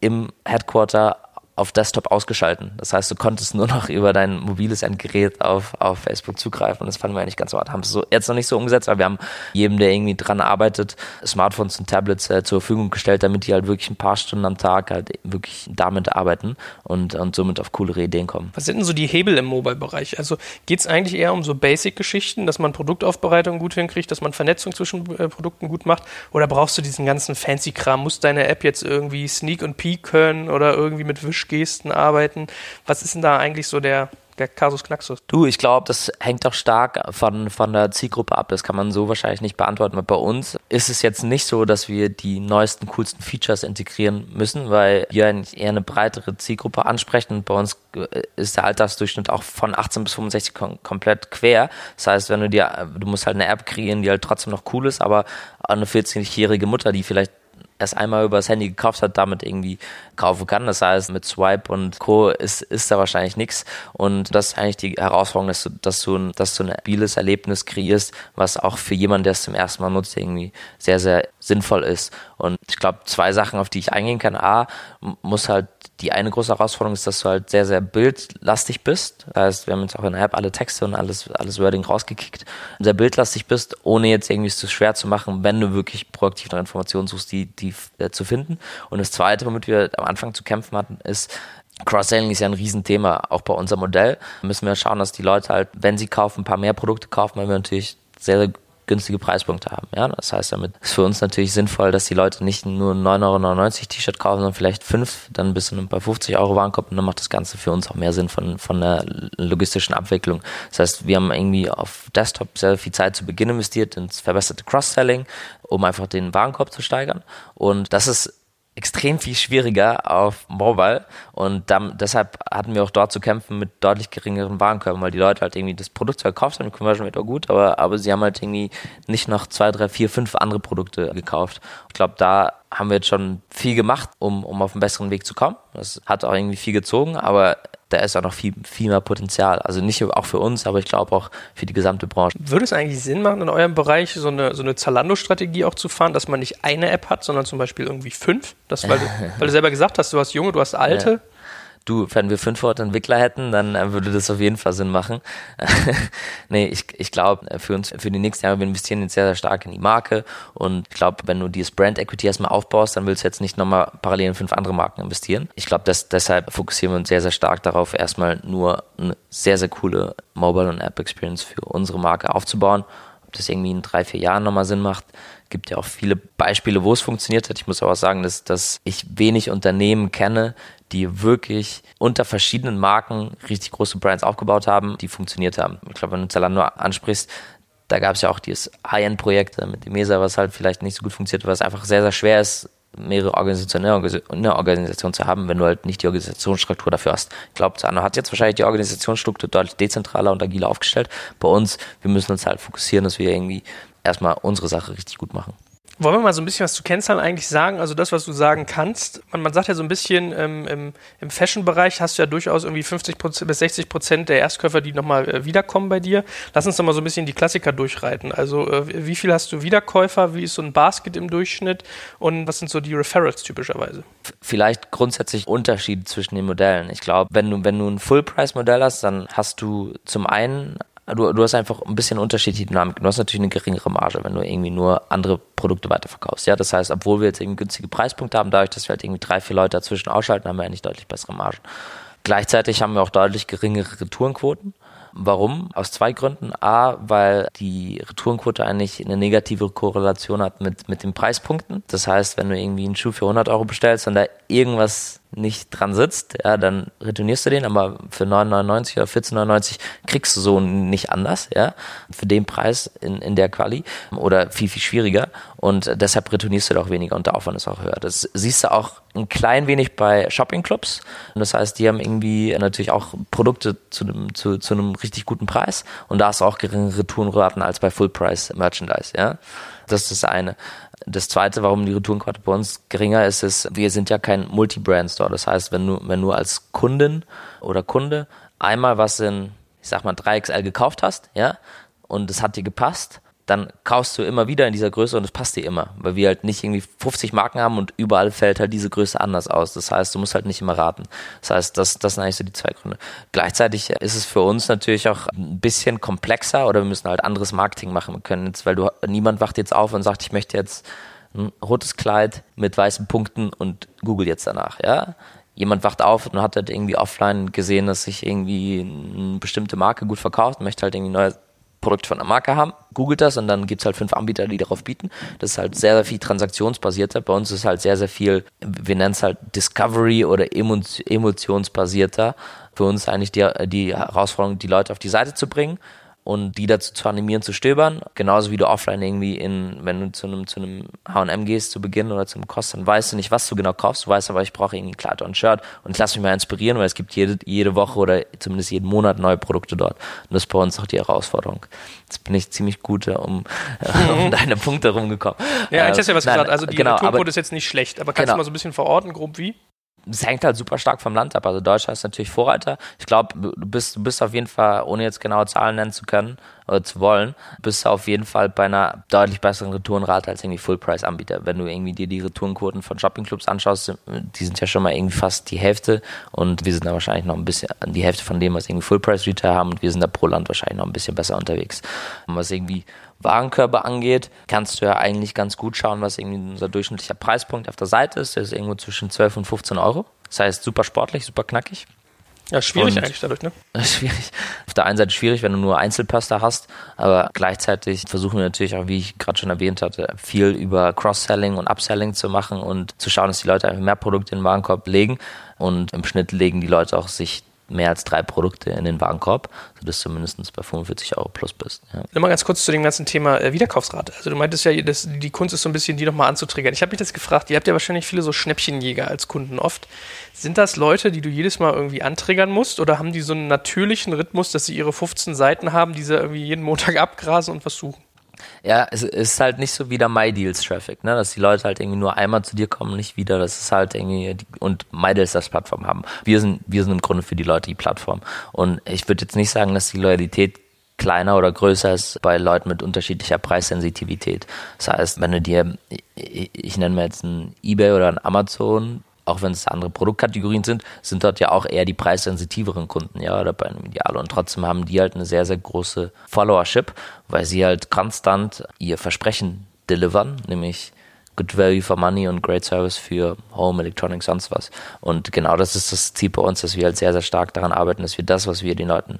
im Headquarter auf Desktop ausgeschalten. Das heißt, du konntest nur noch über dein mobiles Endgerät auf, auf Facebook zugreifen. Und das fanden wir eigentlich ganz hart. Haben es so, jetzt noch nicht so umgesetzt, aber wir haben jedem, der irgendwie dran arbeitet, Smartphones und Tablets äh, zur Verfügung gestellt, damit die halt wirklich ein paar Stunden am Tag halt wirklich damit arbeiten und, und somit auf coolere Ideen kommen. Was sind denn so die Hebel im Mobile-Bereich? Also geht es eigentlich eher um so Basic-Geschichten, dass man Produktaufbereitung gut hinkriegt, dass man Vernetzung zwischen äh, Produkten gut macht? Oder brauchst du diesen ganzen Fancy-Kram? Muss deine App jetzt irgendwie Sneak und Peek können oder irgendwie mit Wish Gesten arbeiten. Was ist denn da eigentlich so der, der Kasus Knaxus? Du, ich glaube, das hängt doch stark von, von der Zielgruppe ab. Das kann man so wahrscheinlich nicht beantworten. bei uns ist es jetzt nicht so, dass wir die neuesten, coolsten Features integrieren müssen, weil wir eher eine breitere Zielgruppe ansprechen. Und bei uns äh, ist der Altersdurchschnitt auch von 18 bis 65 kom komplett quer. Das heißt, wenn du dir, du musst halt eine App kreieren, die halt trotzdem noch cool ist, aber eine 40-jährige Mutter, die vielleicht erst einmal über das Handy gekauft hat, damit irgendwie kaufen kann. Das heißt, mit Swipe und Co. ist, ist da wahrscheinlich nichts. Und das ist eigentlich die Herausforderung, dass du, dass du, ein, dass du ein mobiles Erlebnis kreierst, was auch für jemanden, der es zum ersten Mal nutzt, irgendwie sehr, sehr sinnvoll ist. Und ich glaube, zwei Sachen, auf die ich eingehen kann. A, muss halt die eine große Herausforderung ist, dass du halt sehr, sehr bildlastig bist. Das heißt, wir haben jetzt auch in der App alle Texte und alles, alles Wording rausgekickt. Sehr bildlastig bist, ohne jetzt irgendwie es zu schwer zu machen, wenn du wirklich proaktiv nach Informationen suchst, die, die äh, zu finden. Und das zweite, womit wir am Anfang zu kämpfen hatten, ist, Cross-Selling ist ja ein Riesenthema, auch bei unserem Modell. Da müssen wir schauen, dass die Leute halt, wenn sie kaufen, ein paar mehr Produkte kaufen, weil wir natürlich sehr, sehr günstige Preispunkte haben. Ja? Das heißt, damit ist für uns natürlich sinnvoll, dass die Leute nicht nur ein 9,99 Euro T-Shirt kaufen, sondern vielleicht fünf, dann bis bei 50 Euro Warenkorb und dann macht das Ganze für uns auch mehr Sinn von, von der logistischen Abwicklung. Das heißt, wir haben irgendwie auf Desktop sehr viel Zeit zu Beginn investiert ins verbesserte Cross-Selling, um einfach den Warenkorb zu steigern. Und das ist extrem viel schwieriger auf Mobile und dann, deshalb hatten wir auch dort zu kämpfen mit deutlich geringeren Warenkörben, weil die Leute halt irgendwie das Produkt zwar gekauft haben, die Conversion Rate war gut, aber, aber sie haben halt irgendwie nicht noch zwei, drei, vier, fünf andere Produkte gekauft. Ich glaube, da haben wir jetzt schon viel gemacht, um, um auf einen besseren Weg zu kommen. Das hat auch irgendwie viel gezogen, aber da ist auch noch viel, viel mehr Potenzial. Also nicht auch für uns, aber ich glaube auch für die gesamte Branche. Würde es eigentlich Sinn machen, in eurem Bereich so eine, so eine Zalando-Strategie auch zu fahren, dass man nicht eine App hat, sondern zum Beispiel irgendwie fünf? Das, weil, du, weil du selber gesagt hast, du hast junge, du hast alte. Ja du, wenn wir 500 Entwickler hätten, dann äh, würde das auf jeden Fall Sinn machen. nee, ich, ich glaube, äh, für uns, für die nächsten Jahre, wir investieren jetzt sehr, sehr stark in die Marke und ich glaube, wenn du dieses Brand Equity erstmal aufbaust, dann willst du jetzt nicht nochmal parallel in fünf andere Marken investieren. Ich glaube, deshalb fokussieren wir uns sehr, sehr stark darauf, erstmal nur eine sehr, sehr coole Mobile- und App-Experience für unsere Marke aufzubauen. Das irgendwie in drei, vier Jahren nochmal Sinn macht, gibt ja auch viele Beispiele, wo es funktioniert hat. Ich muss aber sagen, dass, dass ich wenig Unternehmen kenne, die wirklich unter verschiedenen Marken richtig große Brands aufgebaut haben, die funktioniert haben. Ich glaube, wenn du Zalando ansprichst, da gab es ja auch dieses High-End-Projekt mit dem Mesa, was halt vielleicht nicht so gut funktioniert, was einfach sehr, sehr schwer ist, mehrere Organisationen in der Organisation zu haben, wenn du halt nicht die Organisationsstruktur dafür hast. Ich glaube, Zano hat jetzt wahrscheinlich die Organisationsstruktur deutlich dezentraler und agiler aufgestellt. Bei uns, wir müssen uns halt fokussieren, dass wir irgendwie erstmal unsere Sache richtig gut machen. Wollen wir mal so ein bisschen was zu Kennzahlen eigentlich sagen? Also das, was du sagen kannst. Man, man sagt ja so ein bisschen, ähm, im, im Fashion-Bereich hast du ja durchaus irgendwie 50 bis 60 Prozent der Erstkäufer, die nochmal äh, wiederkommen bei dir. Lass uns doch mal so ein bisschen die Klassiker durchreiten. Also äh, wie viel hast du Wiederkäufer? Wie ist so ein Basket im Durchschnitt? Und was sind so die Referrals typischerweise? Vielleicht grundsätzlich Unterschiede zwischen den Modellen. Ich glaube, wenn du, wenn du ein Full-Price-Modell hast, dann hast du zum einen du, du hast einfach ein bisschen unterschiedliche Dynamik. Du hast natürlich eine geringere Marge, wenn du irgendwie nur andere Produkte weiterverkaufst. Ja, das heißt, obwohl wir jetzt irgendwie günstige Preispunkte haben, dadurch, dass wir halt irgendwie drei, vier Leute dazwischen ausschalten, haben wir eigentlich deutlich bessere Margen. Gleichzeitig haben wir auch deutlich geringere Retourenquoten. Warum? Aus zwei Gründen. A, weil die Retourenquote eigentlich eine negative Korrelation hat mit, mit den Preispunkten. Das heißt, wenn du irgendwie einen Schuh für 100 Euro bestellst und da irgendwas nicht dran sitzt, ja, dann retournierst du den, aber für 9,99 oder 14,99 kriegst du so nicht anders, ja, für den Preis in, in der Quali oder viel, viel schwieriger und deshalb retournierst du doch weniger und der Aufwand ist auch höher. Das siehst du auch ein klein wenig bei Shoppingclubs und das heißt, die haben irgendwie natürlich auch Produkte zu einem, zu, zu einem richtig guten Preis und da hast du auch geringere Retourenraten als bei Full Price Merchandise, ja. Das ist das eine. Das zweite, warum die Retourenquote bei uns geringer ist, ist, wir sind ja kein Multi-Brand-Store. Das heißt, wenn du, wenn du als Kundin oder Kunde einmal was in, ich sag mal, 3XL gekauft hast, ja, und es hat dir gepasst, dann kaufst du immer wieder in dieser Größe und es passt dir immer, weil wir halt nicht irgendwie 50 Marken haben und überall fällt halt diese Größe anders aus. Das heißt, du musst halt nicht immer raten. Das heißt, das, das sind eigentlich so die zwei Gründe. Gleichzeitig ist es für uns natürlich auch ein bisschen komplexer oder wir müssen halt anderes Marketing machen. Wir können jetzt, weil du, niemand wacht jetzt auf und sagt, ich möchte jetzt ein rotes Kleid mit weißen Punkten und google jetzt danach, ja jemand wacht auf und hat halt irgendwie offline gesehen, dass sich irgendwie eine bestimmte Marke gut verkauft und möchte halt irgendwie neue Produkt von einer Marke haben, googelt das und dann gibt es halt fünf Anbieter, die darauf bieten. Das ist halt sehr, sehr viel transaktionsbasierter. Bei uns ist halt sehr, sehr viel, wir nennen es halt Discovery oder emotionsbasierter. Für uns eigentlich die, die Herausforderung, die Leute auf die Seite zu bringen und die dazu zu animieren zu stöbern. Genauso wie du offline irgendwie in, wenn du zu einem, zu einem H&M gehst zu Beginn oder zum Kost, dann weißt du nicht, was du genau kaufst. Du weißt aber, ich brauche irgendwie ein Kleid und Shirt und ich lasse mich mal inspirieren, weil es gibt jede, jede Woche oder zumindest jeden Monat neue Produkte dort. Und das ist bei uns auch die Herausforderung. Jetzt bin ich ziemlich gut um, um deine Punkte rumgekommen. Ja, ich hast ja was Nein, gesagt. Also die genau, Returnquote ist jetzt nicht schlecht, aber kannst genau. du mal so ein bisschen verorten, grob wie? Es hängt halt super stark vom Land ab. Also Deutschland ist natürlich Vorreiter. Ich glaube, du bist, du bist auf jeden Fall, ohne jetzt genaue Zahlen nennen zu können oder zu wollen, bist du auf jeden Fall bei einer deutlich besseren Retourenrate als irgendwie Full-Price-Anbieter. Wenn du irgendwie dir die Retourenquoten von Shoppingclubs anschaust, die sind ja schon mal irgendwie fast die Hälfte und wir sind da wahrscheinlich noch ein bisschen die Hälfte von dem, was irgendwie Full-Price-Retail haben und wir sind da pro Land wahrscheinlich noch ein bisschen besser unterwegs. Was irgendwie Warenkörper angeht, kannst du ja eigentlich ganz gut schauen, was irgendwie unser durchschnittlicher Preispunkt auf der Seite ist. Der ist irgendwo zwischen 12 und 15 Euro. Das heißt, super sportlich, super knackig. Ja, schwierig und eigentlich dadurch, ne? Schwierig. Auf der einen Seite schwierig, wenn du nur Einzelpasta hast, aber gleichzeitig versuchen wir natürlich auch, wie ich gerade schon erwähnt hatte, viel über Cross-Selling und Upselling zu machen und zu schauen, dass die Leute einfach mehr Produkte in den Warenkorb legen und im Schnitt legen die Leute auch sich mehr als drei Produkte in den Warenkorb, sodass du mindestens bei 45 Euro plus bist. Ja. Nochmal ganz kurz zu dem ganzen Thema äh, Wiederkaufsrate. Also du meintest ja, dass die Kunst ist so ein bisschen, die nochmal anzutriggern. Ich habe mich das gefragt, ihr habt ja wahrscheinlich viele so Schnäppchenjäger als Kunden oft. Sind das Leute, die du jedes Mal irgendwie antriggern musst oder haben die so einen natürlichen Rhythmus, dass sie ihre 15 Seiten haben, die sie irgendwie jeden Montag abgrasen und was suchen? Ja, es ist halt nicht so wie der MyDeals-Traffic, ne? dass die Leute halt irgendwie nur einmal zu dir kommen, nicht wieder. Das ist halt irgendwie, und MyDeals das Plattform haben. Wir sind, wir sind im Grunde für die Leute die Plattform. Und ich würde jetzt nicht sagen, dass die Loyalität kleiner oder größer ist bei Leuten mit unterschiedlicher Preissensitivität. Das heißt, wenn du dir, ich, ich nenne mir jetzt ein eBay oder ein Amazon, auch wenn es andere Produktkategorien sind, sind dort ja auch eher die preissensitiveren Kunden, ja, oder bei einem Idealo. Und trotzdem haben die halt eine sehr, sehr große Followership, weil sie halt konstant ihr Versprechen delivern, nämlich Good Value for Money und Great Service für Home, Electronics, sonst was. Und genau das ist das Ziel bei uns, dass wir halt sehr, sehr stark daran arbeiten, dass wir das, was wir den Leuten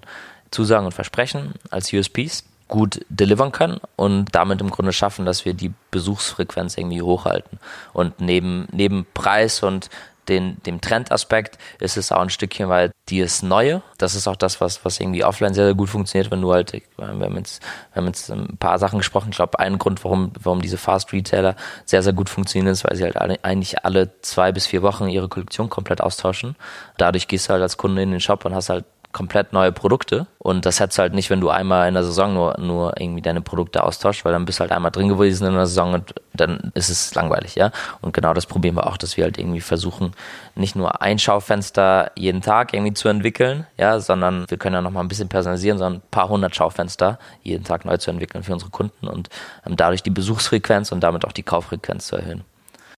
zusagen und versprechen, als USPs gut delivern können und damit im Grunde schaffen, dass wir die Besuchsfrequenz irgendwie hochhalten. Und neben, neben Preis und den, dem Trendaspekt ist es auch ein Stückchen, weil die ist neue. Das ist auch das, was, was irgendwie offline sehr, sehr gut funktioniert, wenn du halt, wir haben jetzt, wir haben jetzt ein paar Sachen gesprochen. Ich glaube, ein Grund, warum, warum diese Fast Retailer sehr, sehr gut funktionieren, ist, weil sie halt alle, eigentlich alle zwei bis vier Wochen ihre Kollektion komplett austauschen. Dadurch gehst du halt als Kunde in den Shop und hast halt komplett neue Produkte. Und das hättest du halt nicht, wenn du einmal in der Saison nur, nur irgendwie deine Produkte austauscht, weil dann bist du halt einmal drin gewesen in der Saison und dann ist es langweilig, ja. Und genau das probieren wir auch, dass wir halt irgendwie versuchen, nicht nur ein Schaufenster jeden Tag irgendwie zu entwickeln, ja, sondern wir können ja noch mal ein bisschen personalisieren, sondern ein paar hundert Schaufenster jeden Tag neu zu entwickeln für unsere Kunden und ähm, dadurch die Besuchsfrequenz und damit auch die Kauffrequenz zu erhöhen.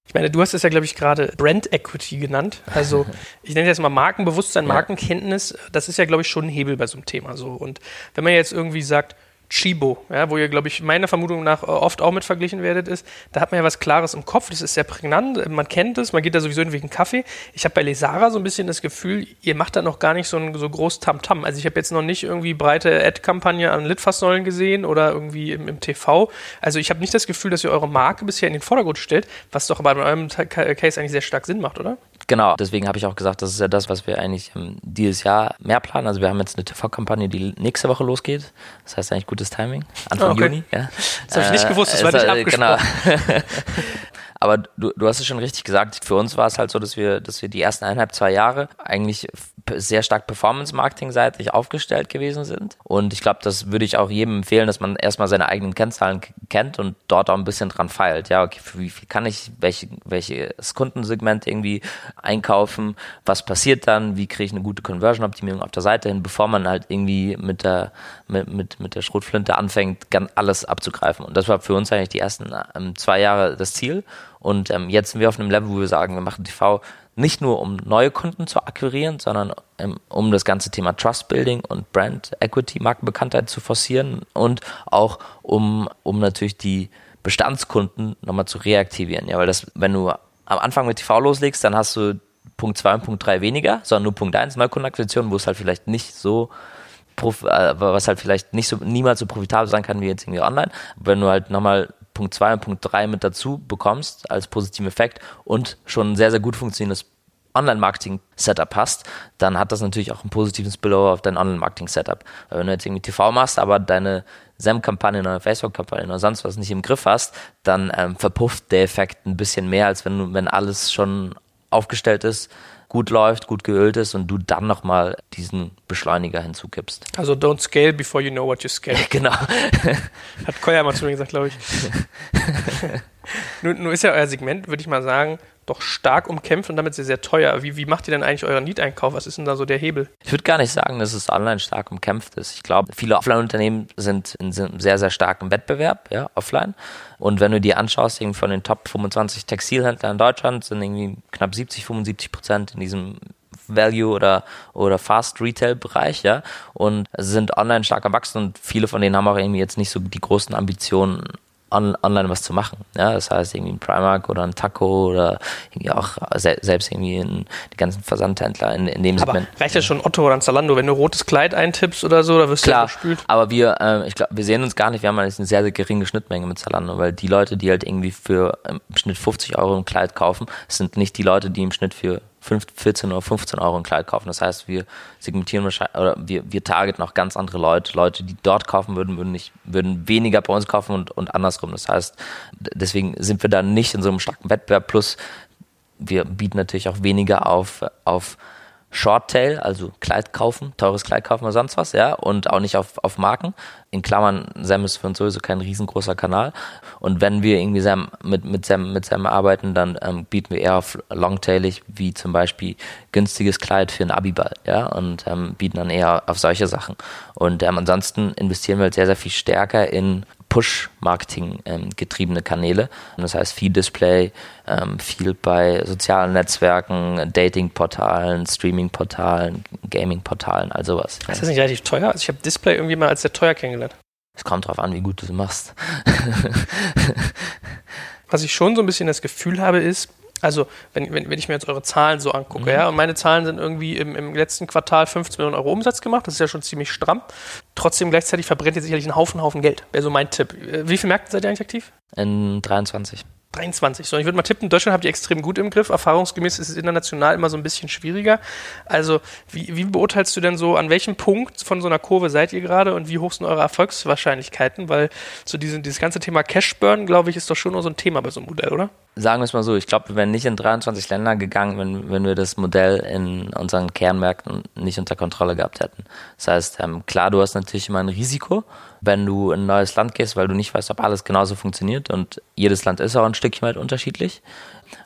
Ich meine, du hast es ja, glaube ich, gerade Brand Equity genannt. Also ich nenne das mal Markenbewusstsein, Markenkenntnis. Das ist ja, glaube ich, schon ein Hebel bei so einem Thema. So. Und wenn man jetzt irgendwie sagt, Chibo, ja, wo ihr, glaube ich, meiner Vermutung nach äh, oft auch mit verglichen werdet, ist, da hat man ja was Klares im Kopf, das ist sehr prägnant, man kennt es, man geht da sowieso in wegen Kaffee. Ich habe bei Lesara so ein bisschen das Gefühl, ihr macht da noch gar nicht so ein so groß Tamtam. -Tam. Also ich habe jetzt noch nicht irgendwie breite Ad-Kampagne an Litfaßsäulen gesehen oder irgendwie im, im TV. Also ich habe nicht das Gefühl, dass ihr eure Marke bisher in den Vordergrund stellt, was doch aber in eurem Case eigentlich sehr stark Sinn macht, oder? Genau, deswegen habe ich auch gesagt, das ist ja das, was wir eigentlich ähm, dieses Jahr mehr planen. Also wir haben jetzt eine TV-Kampagne, die nächste Woche losgeht. Das heißt eigentlich gutes Timing. Anfang okay. Juni. Ja. Das habe ich nicht gewusst, das äh, war nicht äh, abgesprochen. Genau. Aber du, du hast es schon richtig gesagt. Für uns war es halt so, dass wir, dass wir die ersten eineinhalb, zwei Jahre eigentlich sehr stark Performance-Marketing-seitig aufgestellt gewesen sind. Und ich glaube, das würde ich auch jedem empfehlen, dass man erstmal seine eigenen Kennzahlen kennt und dort auch ein bisschen dran feilt. Ja, okay, wie viel kann ich, welche, welches Kundensegment irgendwie einkaufen? Was passiert dann? Wie kriege ich eine gute Conversion-Optimierung auf der Seite hin, bevor man halt irgendwie mit der, mit, mit, mit der Schrotflinte anfängt, alles abzugreifen. Und das war für uns eigentlich die ersten ähm, zwei Jahre das Ziel. Und ähm, jetzt sind wir auf einem Level, wo wir sagen, wir machen TV nicht nur um neue Kunden zu akquirieren, sondern ähm, um das ganze Thema Trust Building und Brand Equity, Markenbekanntheit zu forcieren und auch um, um natürlich die Bestandskunden nochmal zu reaktivieren. Ja, weil das, wenn du am Anfang mit TV loslegst, dann hast du Punkt 2 und Punkt 3 weniger, sondern nur Punkt 1 Neukundenakquisition, wo es halt vielleicht nicht so äh, was halt vielleicht nicht so niemals so profitabel sein kann wie jetzt irgendwie online. Wenn du halt nochmal Punkt 2 und Punkt 3 mit dazu bekommst als positiven Effekt und schon ein sehr, sehr gut funktionierendes Online-Marketing-Setup hast, dann hat das natürlich auch einen positiven Spillover auf dein Online-Marketing-Setup. Weil wenn du jetzt irgendwie TV machst, aber deine SEM-Kampagne oder Facebook-Kampagne oder sonst was nicht im Griff hast, dann ähm, verpufft der Effekt ein bisschen mehr, als wenn, wenn alles schon aufgestellt ist gut läuft, gut geölt ist und du dann nochmal diesen Beschleuniger hinzukippst. Also don't scale before you know what you scale. genau. Hat Koya mal zu mir gesagt, glaube ich. nun, nun ist ja euer Segment, würde ich mal sagen, doch stark umkämpft und damit sehr, sehr teuer. Wie, wie macht ihr denn eigentlich euren Need-Einkauf? Was ist denn da so der Hebel? Ich würde gar nicht sagen, dass es online stark umkämpft ist. Ich glaube, viele Offline-Unternehmen sind in sehr, sehr starken Wettbewerb, ja, offline. Und wenn du dir anschaust, irgendwie von den Top 25 Textilhändlern in Deutschland sind irgendwie knapp 70, 75 Prozent in diesem Value oder, oder Fast Retail Bereich, ja, und sind online stark erwachsen und viele von denen haben auch irgendwie jetzt nicht so die großen Ambitionen, on, online was zu machen. Ja, das heißt irgendwie ein Primark oder ein Taco oder irgendwie auch se selbst irgendwie in, die ganzen Versandhändler in, in dem aber Segment. Reicht ja schon Otto oder ein Zalando, wenn du rotes Kleid eintippst oder so, da wirst Klar, du ja gespült. Aber wir, äh, ich glaube, wir sehen uns gar nicht, wir haben eigentlich eine sehr, sehr geringe Schnittmenge mit Zalando, weil die Leute, die halt irgendwie für im Schnitt 50 Euro ein Kleid kaufen, sind nicht die Leute, die im Schnitt für 14 oder 15 Euro ein Kleid kaufen. Das heißt, wir segmentieren wahrscheinlich, oder wir, wir targeten auch ganz andere Leute. Leute, die dort kaufen würden, würden nicht, würden weniger bei uns kaufen und, und andersrum. Das heißt, deswegen sind wir da nicht in so einem starken Wettbewerb. Plus, wir bieten natürlich auch weniger auf, auf Shorttail, also Kleid kaufen, teures Kleid kaufen oder sonst was, ja, und auch nicht auf, auf Marken. In Klammern, Sam ist für uns sowieso kein riesengroßer Kanal. Und wenn wir irgendwie Sam, mit, mit, Sam, mit Sam arbeiten, dann ähm, bieten wir eher auf longtailig, wie zum Beispiel günstiges Kleid für einen Abiball, ja, und ähm, bieten dann eher auf solche Sachen. Und ähm, ansonsten investieren wir halt sehr, sehr viel stärker in Push-Marketing ähm, getriebene Kanäle. Das heißt viel Display, ähm, viel bei sozialen Netzwerken, Dating-Portalen, Streaming-Portalen, Gaming-Portalen, all sowas. Ist das nicht relativ teuer? Also ich habe Display irgendwie mal als sehr teuer kennengelernt. Es kommt darauf an, wie gut du es machst. Was ich schon so ein bisschen das Gefühl habe, ist, also, wenn, wenn, wenn ich mir jetzt eure Zahlen so angucke, mhm. ja, und meine Zahlen sind irgendwie im, im letzten Quartal 15 Millionen Euro Umsatz gemacht, das ist ja schon ziemlich stramm. Trotzdem gleichzeitig verbrennt ihr sicherlich einen Haufen, Haufen Geld. Wäre so mein Tipp. Äh, wie viele Märkte seid ihr eigentlich aktiv? In 23. 23. So, ich würde mal tippen, Deutschland habt ihr extrem gut im Griff. Erfahrungsgemäß ist es international immer so ein bisschen schwieriger. Also, wie, wie beurteilst du denn so, an welchem Punkt von so einer Kurve seid ihr gerade und wie hoch sind eure Erfolgswahrscheinlichkeiten? Weil so diese, dieses ganze Thema Cashburn, glaube ich, ist doch schon nur so ein Thema bei so einem Modell, oder? Sagen wir es mal so, ich glaube, wir wären nicht in 23 Länder gegangen, wenn, wenn wir das Modell in unseren Kernmärkten nicht unter Kontrolle gehabt hätten. Das heißt, ähm, klar, du hast natürlich immer ein Risiko, wenn du in ein neues Land gehst, weil du nicht weißt, ob alles genauso funktioniert und jedes Land ist auch ein Stückchen weit unterschiedlich.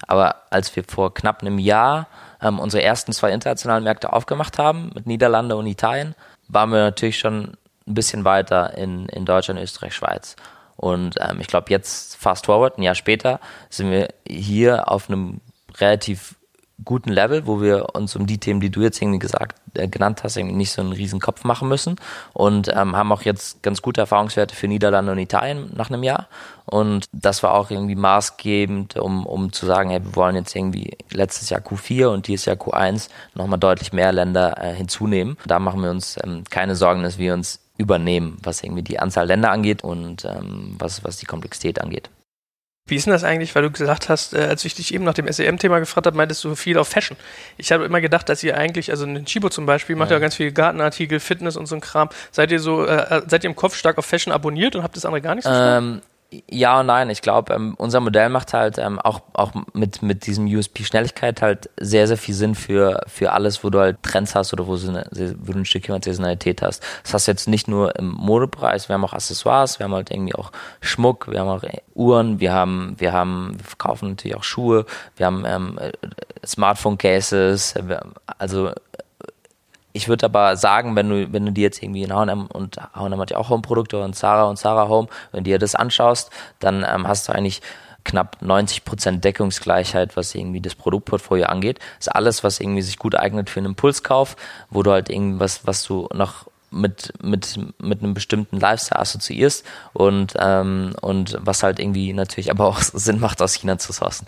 Aber als wir vor knapp einem Jahr ähm, unsere ersten zwei internationalen Märkte aufgemacht haben, mit Niederlande und Italien, waren wir natürlich schon ein bisschen weiter in, in Deutschland, Österreich, Schweiz. Und ähm, ich glaube, jetzt fast forward, ein Jahr später, sind wir hier auf einem relativ guten Level, wo wir uns um die Themen, die du jetzt irgendwie gesagt, äh, genannt hast, irgendwie nicht so einen riesen Kopf machen müssen und ähm, haben auch jetzt ganz gute Erfahrungswerte für Niederlande und Italien nach einem Jahr und das war auch irgendwie maßgebend, um, um zu sagen, hey, wir wollen jetzt irgendwie letztes Jahr Q4 und dieses Jahr Q1 nochmal deutlich mehr Länder äh, hinzunehmen. Da machen wir uns ähm, keine Sorgen, dass wir uns übernehmen, was irgendwie die Anzahl Länder angeht und ähm, was, was die Komplexität angeht. Wie ist denn das eigentlich, weil du gesagt hast, äh, als ich dich eben nach dem SEM-Thema gefragt habe, meintest du viel auf Fashion. Ich habe immer gedacht, dass ihr eigentlich, also ein Chibo zum Beispiel, macht ja, ja ganz viel Gartenartikel, Fitness und so ein Kram. Seid ihr so, äh, äh seid ihr im Kopf stark auf Fashion abonniert und habt das andere gar nicht so ähm, ja und nein. Ich glaube, ähm, unser Modell macht halt ähm, auch, auch mit, mit diesem USP Schnelligkeit halt sehr, sehr viel Sinn für, für alles, wo du halt Trends hast oder wo, so eine, wo du ein Stückchen Saisonalität hast. Das hast du jetzt nicht nur im Modepreis, wir haben auch Accessoires, wir haben halt irgendwie auch Schmuck, wir haben auch Uhren, wir haben, wir haben, wir verkaufen natürlich auch Schuhe, wir haben ähm, Smartphone-Cases, also ich würde aber sagen, wenn du, wenn du dir jetzt irgendwie in H&M und H&M hat ja auch Home-Produkte und Zara und Zara Home, wenn du dir das anschaust, dann ähm, hast du eigentlich knapp 90 Prozent Deckungsgleichheit, was irgendwie das Produktportfolio angeht. Das ist alles, was irgendwie sich gut eignet für einen Impulskauf, wo du halt irgendwas, was du noch mit, mit, mit einem bestimmten Lifestyle assoziierst und, ähm, und was halt irgendwie natürlich aber auch Sinn macht, aus China zu sourcen.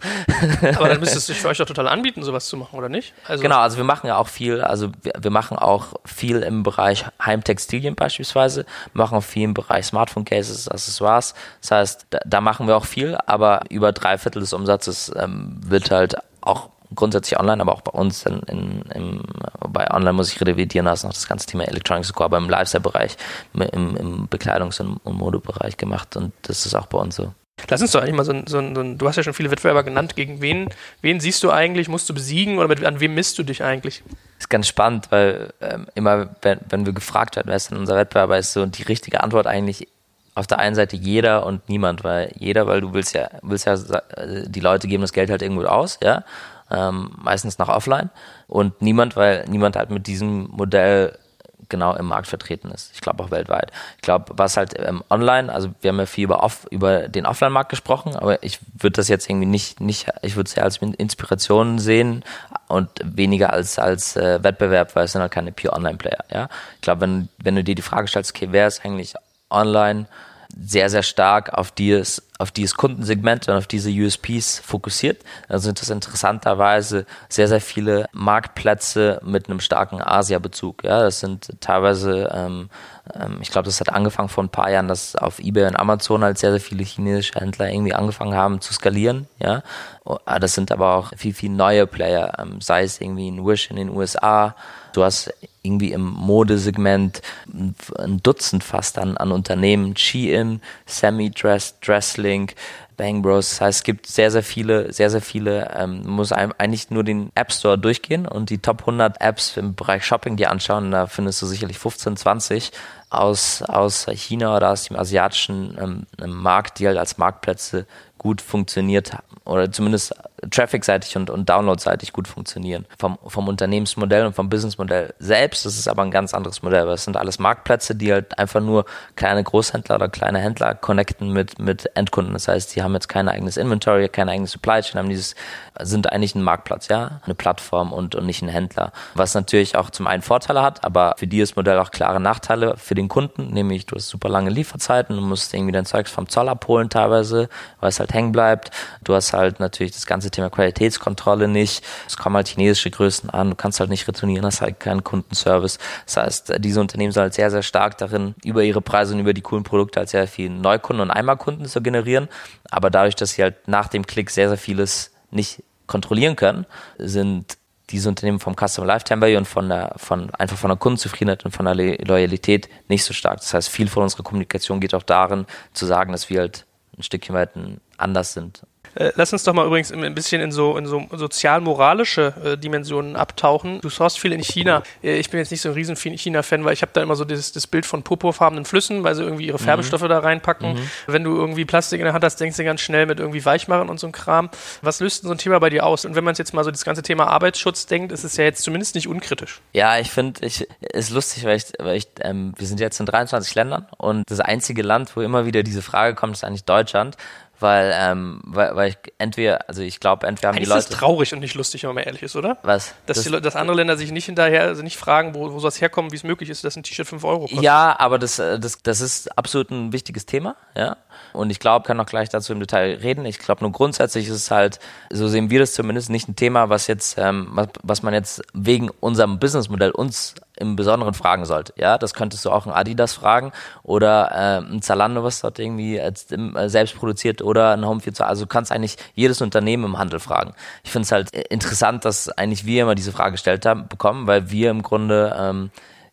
aber dann müsste es sich für euch doch total anbieten, sowas zu machen, oder nicht? Also genau, also wir machen ja auch viel, also wir, wir machen auch viel im Bereich Heimtextilien beispielsweise, machen auch viel im Bereich Smartphone Cases, Accessoires. Das heißt, da, da machen wir auch viel, aber über drei Viertel des Umsatzes ähm, wird halt auch grundsätzlich online, aber auch bei uns in, in, im, bei online muss ich revidieren, da ist noch das ganze Thema Electronics Score, aber im Lifestyle-Bereich, im, im Bekleidungs- und, und Modebereich gemacht und das ist auch bei uns so. Lass uns doch eigentlich mal so ein, so ein, so ein, du hast ja schon viele Wettbewerber genannt, gegen wen, wen siehst du eigentlich, musst du besiegen oder mit, an wem misst du dich eigentlich? ist ganz spannend, weil ähm, immer, wenn, wenn wir gefragt werden, wer ist denn unser Wettbewerber, ist so die richtige Antwort eigentlich auf der einen Seite jeder und niemand, weil jeder, weil du willst ja, willst ja, die Leute geben das Geld halt irgendwo aus, ja, ähm, meistens nach offline und niemand, weil niemand halt mit diesem Modell genau im Markt vertreten ist. Ich glaube auch weltweit. Ich glaube, was halt ähm, online, also wir haben ja viel über, off, über den Offline-Markt gesprochen, aber ich würde das jetzt irgendwie nicht, nicht ich würde es eher als Inspiration sehen und weniger als, als äh, Wettbewerb, weil es sind halt keine pure Online-Player. Ja? Ich glaube, wenn, wenn du dir die Frage stellst, okay, wer ist eigentlich online sehr, sehr stark auf dieses, auf dieses Kundensegment und auf diese USPs fokussiert. Da sind das interessanterweise sehr, sehr viele Marktplätze mit einem starken Asia-Bezug. Ja, das sind teilweise, ähm, ähm, ich glaube, das hat angefangen vor ein paar Jahren, dass auf eBay und Amazon halt sehr, sehr viele chinesische Händler irgendwie angefangen haben zu skalieren. Ja, ah, das sind aber auch viel, viel neue Player, ähm, sei es irgendwie ein Wish in den USA. Du hast irgendwie im Modesegment ein Dutzend fast an, an Unternehmen, Shein, Semi-Dress, Dresslink, Bang Bros. Das heißt, es gibt sehr, sehr viele, sehr, sehr viele, ähm, muss einem eigentlich nur den App Store durchgehen und die Top 100 Apps im Bereich Shopping dir anschauen. Da findest du sicherlich 15, 20 aus, aus China oder aus dem asiatischen ähm, Markt, die halt als Marktplätze gut funktioniert haben oder zumindest traffic-seitig und, und download-seitig gut funktionieren. Vom, vom Unternehmensmodell und vom Businessmodell selbst das ist aber ein ganz anderes Modell, weil es sind alles Marktplätze, die halt einfach nur kleine Großhändler oder kleine Händler connecten mit, mit Endkunden. Das heißt, die haben jetzt kein eigenes Inventory, kein eigenes Supply Chain, haben dieses, sind eigentlich ein Marktplatz, ja, eine Plattform und, und nicht ein Händler. Was natürlich auch zum einen Vorteile hat, aber für die ist Modell auch klare Nachteile für den Kunden, nämlich du hast super lange Lieferzeiten, du musst irgendwie dein Zeugs vom Zoll abholen teilweise, weil es halt hängen bleibt. Du hast halt natürlich das ganze Thema Qualitätskontrolle nicht. Es kommen halt chinesische Größen an, du kannst halt nicht retournieren, hast halt keinen Kundenservice. Das heißt, diese Unternehmen sind halt sehr, sehr stark darin, über ihre Preise und über die coolen Produkte halt sehr viel Neukunden und Einmalkunden zu generieren. Aber dadurch, dass sie halt nach dem Klick sehr, sehr vieles nicht kontrollieren können, sind diese Unternehmen vom Customer Lifetime Value und von der, von, einfach von der Kundenzufriedenheit und von der Loyalität nicht so stark. Das heißt, viel von unserer Kommunikation geht auch darin, zu sagen, dass wir halt ein Stückchen weit anders sind Äh, lass uns doch mal übrigens ein bisschen in so, in so sozial-moralische äh, Dimensionen abtauchen. Du sourst viel in China. Äh, ich bin jetzt nicht so ein riesen China-Fan, weil ich habe da immer so dieses, das Bild von purpurfarbenen Flüssen, weil sie irgendwie ihre mhm. Färbestoffe mhm. da reinpacken. Mhm. Wenn du irgendwie Plastik in der Hand hast, denkst du ganz schnell mit irgendwie Weichmachen und so ein Kram. Was löst denn so ein Thema bei dir aus? Und wenn man jetzt mal so das ganze Thema Arbeitsschutz denkt, ist es ja jetzt zumindest nicht unkritisch. Ja, ich finde, ich ist lustig, weil ich, weil ich ähm, wir sind jetzt in 23 Ländern und das einzige Land, wo immer wieder diese Frage kommt, ist eigentlich Deutschland weil, ähm, weil, weil ich entweder, also ich glaube, entweder haben Eigentlich die Leute. ist das traurig und nicht lustig, wenn man mal ehrlich ist, oder? Was? Dass, das, die, dass andere Länder sich nicht hinterher, also nicht fragen, wo, wo soll es herkommen, wie es möglich ist, dass ein T-Shirt 5 Euro kostet. Ja, aber das, äh, das, das ist absolut ein wichtiges Thema, ja. Und ich glaube, kann auch gleich dazu im Detail reden. Ich glaube, nur grundsätzlich ist es halt, so sehen wir das zumindest, nicht ein Thema, was jetzt, ähm, was, was man jetzt wegen unserem Businessmodell uns im Besonderen fragen sollte. Ja, das könntest du auch ein Adidas fragen oder äh, ein Zalando, was dort irgendwie äh, selbst produziert oder ein Home. Also du kannst eigentlich jedes Unternehmen im Handel fragen. Ich finde es halt interessant, dass eigentlich wir immer diese Frage gestellt haben, bekommen, weil wir im Grunde ähm,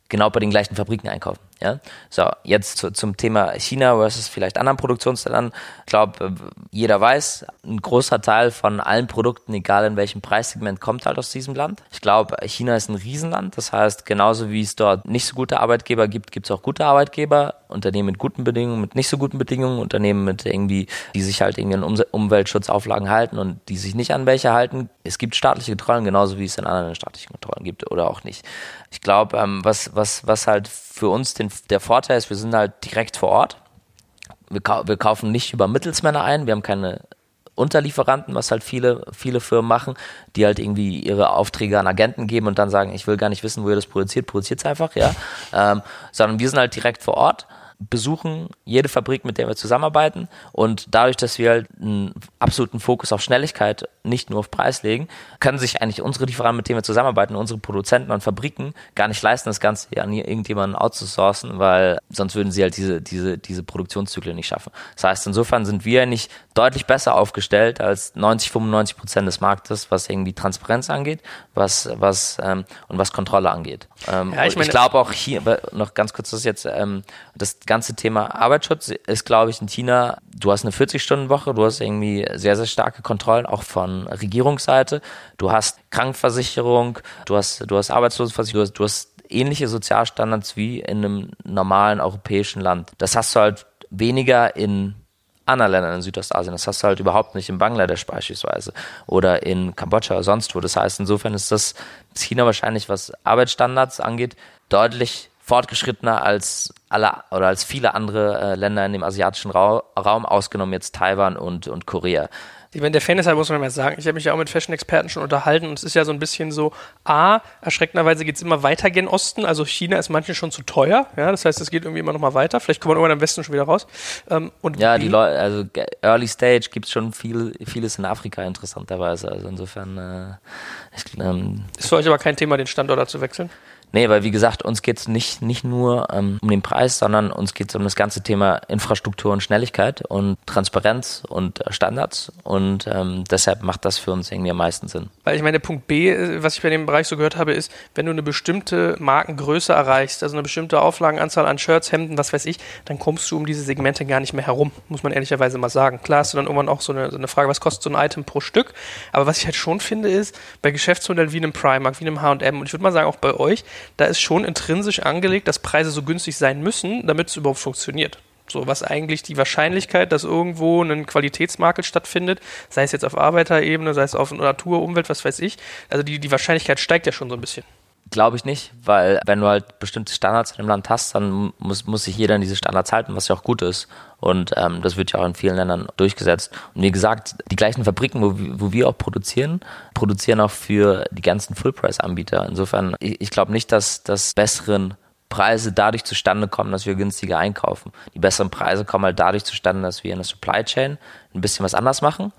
genau bei den gleichen Fabriken einkaufen. Ja? So, jetzt zu, zum Thema China versus vielleicht anderen Produktionsländern. Ich glaube, äh, jeder weiß, ein großer Teil von allen Produkten, egal in welchem Preissegment, kommt halt aus diesem Land. Ich glaube, China ist ein Riesenland. Das heißt, genauso wie es dort nicht so gute Arbeitgeber gibt, gibt es auch gute Arbeitgeber. Unternehmen mit guten Bedingungen, mit nicht so guten Bedingungen, Unternehmen mit irgendwie, die sich halt irgendwie an Umweltschutzauflagen halten und die sich nicht an welche halten. Es gibt staatliche Kontrollen, genauso wie es in anderen staatlichen Kontrollen gibt oder auch nicht. Ich glaube, ähm, was, was, was halt für uns den, der Vorteil ist, wir sind halt direkt vor Ort. Wir, kau wir kaufen nicht über Mittelsmänner ein, wir haben keine Unterlieferanten, was halt viele, viele Firmen machen, die halt irgendwie ihre Aufträge an Agenten geben und dann sagen, ich will gar nicht wissen, wo ihr das produziert, produziert es einfach, ja. Ähm, sondern wir sind halt direkt vor Ort besuchen jede Fabrik, mit der wir zusammenarbeiten und dadurch, dass wir halt einen absoluten Fokus auf Schnelligkeit, nicht nur auf Preis legen, können sich eigentlich unsere Lieferanten, mit denen wir zusammenarbeiten, unsere Produzenten und Fabriken gar nicht leisten, das Ganze an irgendjemanden outzusourcen, weil sonst würden sie halt diese, diese, diese Produktionszyklen nicht schaffen. Das heißt, insofern sind wir nicht deutlich besser aufgestellt als 90, 95 Prozent des Marktes, was irgendwie Transparenz angeht, was, was, ähm, und was Kontrolle angeht. Ähm, ja, ich, ich glaube auch hier, noch ganz kurz, das jetzt, ähm, das ganze Thema Arbeitsschutz ist, glaube ich, in China, du hast eine 40-Stunden-Woche, du hast irgendwie sehr, sehr starke Kontrollen, auch von Regierungsseite. Du hast Krankenversicherung, du hast, du hast Arbeitslosenversicherung, du hast, du hast ähnliche Sozialstandards wie in einem normalen europäischen Land. Das hast du halt weniger in anderen Ländern in Südostasien. Das hast du halt überhaupt nicht in Bangladesch beispielsweise oder in Kambodscha oder sonst wo. Das heißt, insofern ist das China wahrscheinlich, was Arbeitsstandards angeht, deutlich fortgeschrittener als alle oder als viele andere äh, Länder in dem asiatischen Ra Raum, ausgenommen jetzt Taiwan und, und Korea. Ich meine, der Fan ist halt, muss man mal sagen, ich habe mich ja auch mit Fashion-Experten schon unterhalten und es ist ja so ein bisschen so, A, erschreckenderweise geht es immer weiter gen Osten, also China ist manchen schon zu teuer, ja, das heißt, es geht irgendwie immer noch mal weiter, vielleicht kommt man irgendwann am Westen schon wieder raus. Ähm, und ja, die Leute, also Early Stage gibt es schon viel, vieles in Afrika interessanterweise, also insofern äh, ich, ähm, Ist für euch aber kein Thema, den Standort zu wechseln? Nee, weil wie gesagt, uns geht es nicht, nicht nur ähm, um den Preis, sondern uns geht es um das ganze Thema Infrastruktur und Schnelligkeit und Transparenz und äh, Standards. Und ähm, deshalb macht das für uns irgendwie am meisten Sinn. Weil ich meine, Punkt B, äh, was ich bei dem Bereich so gehört habe, ist, wenn du eine bestimmte Markengröße erreichst, also eine bestimmte Auflagenanzahl an Shirts, Hemden, was weiß ich, dann kommst du um diese Segmente gar nicht mehr herum, muss man ehrlicherweise mal sagen. Klar hast du dann irgendwann auch so eine, so eine Frage, was kostet so ein Item pro Stück? Aber was ich halt schon finde, ist, bei Geschäftsmodellen wie einem Primark, wie einem H&M und ich würde mal sagen auch bei euch, da ist schon intrinsisch angelegt, dass Preise so günstig sein müssen, damit es überhaupt funktioniert. So, was eigentlich die Wahrscheinlichkeit, dass irgendwo ein Qualitätsmakel stattfindet, sei es jetzt auf Arbeiterebene, sei es auf Natur, Umwelt, was weiß ich, also die, die Wahrscheinlichkeit steigt ja schon so ein bisschen. Glaube ich nicht, weil wenn du halt bestimmte Standards in dem Land hast, dann muss, muss sich jeder an diese Standards halten, was ja auch gut ist. Und ähm, das wird ja auch in vielen Ländern durchgesetzt. Und wie gesagt, die gleichen Fabriken, wo, wo wir auch produzieren, produzieren auch für die ganzen Full-Price-Anbieter. Insofern, ich, ich glaube nicht, dass das besseren Preise dadurch zustande kommen, dass wir günstiger einkaufen. Die besseren Preise kommen halt dadurch zustande, dass wir in der Supply Chain ein bisschen was anders machen.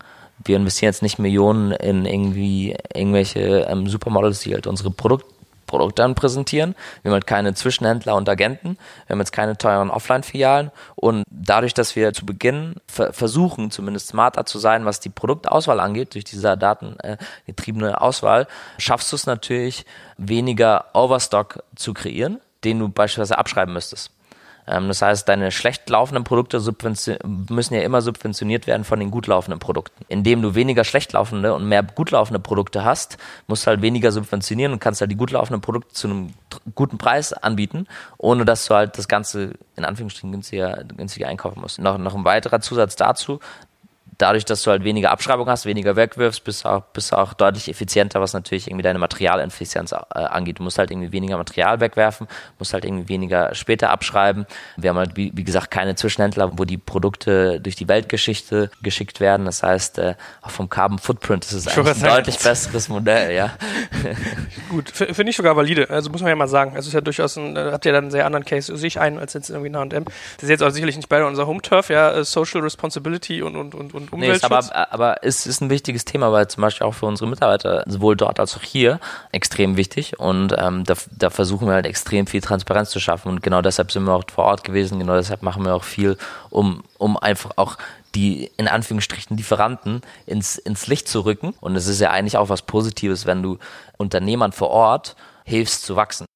Wir investieren jetzt nicht Millionen in irgendwie irgendwelche ähm, Supermodels, die halt unsere Produkte Produkt dann präsentieren. Wir haben halt keine Zwischenhändler und Agenten. Wir haben jetzt keine teuren Offline-Filialen. Und dadurch, dass wir zu Beginn ver versuchen, zumindest smarter zu sein, was die Produktauswahl angeht, durch diese datengetriebene Auswahl, schaffst du es natürlich, weniger Overstock zu kreieren, den du beispielsweise abschreiben müsstest. Ähm, das heißt, deine schlecht laufenden Produkte müssen ja immer subventioniert werden von den gut laufenden Produkten. Indem du weniger schlecht laufende und mehr gut laufende Produkte hast, musst du halt weniger subventionieren und kannst halt die gut laufenden Produkte zu einem guten Preis anbieten, ohne dass du halt das Ganze in Anführungsstrichen günstiger, günstiger einkaufen musst. Noch, noch ein weiterer Zusatz dazu, dadurch, dass du halt weniger Abschreibung hast, weniger wegwirfst, bist du auch, bist auch deutlich effizienter, was natürlich irgendwie deine Materialeffizienz äh, angeht. Du musst halt irgendwie weniger Material wegwerfen, musst halt irgendwie weniger später abschreiben. Wir haben halt, wie, wie gesagt, keine Zwischenhändler, wo die Produkte durch die Weltgeschichte geschickt werden. Das heißt, äh, auch vom Carbon Footprint ist es ein deutlich besseres Modell, ja. Gut, finde ich sogar valide. Also muss man ja mal sagen. Also ist ja durchaus ein, äh, habt ihr dann einen sehr anderen Case, sehe ich einen als jetzt irgendwie ein H&M. Das ist jetzt auch sicherlich nicht beide unser Home-Turf, ja, Social Responsibility und, und, und, und Umweltschutz. Nee, aber, aber es ist ein wichtiges Thema, weil zum Beispiel auch für unsere Mitarbeiter, sowohl dort als auch hier, extrem wichtig. Und ähm, da, da versuchen wir halt extrem viel Transparenz zu schaffen. Und genau deshalb sind wir auch vor Ort gewesen. Genau deshalb machen wir auch viel, um, um einfach auch die in Anführungsstrichen Lieferanten ins, ins Licht zu rücken. Und es ist ja eigentlich auch was Positives, wenn du Unternehmern vor Ort hilfst zu wachsen.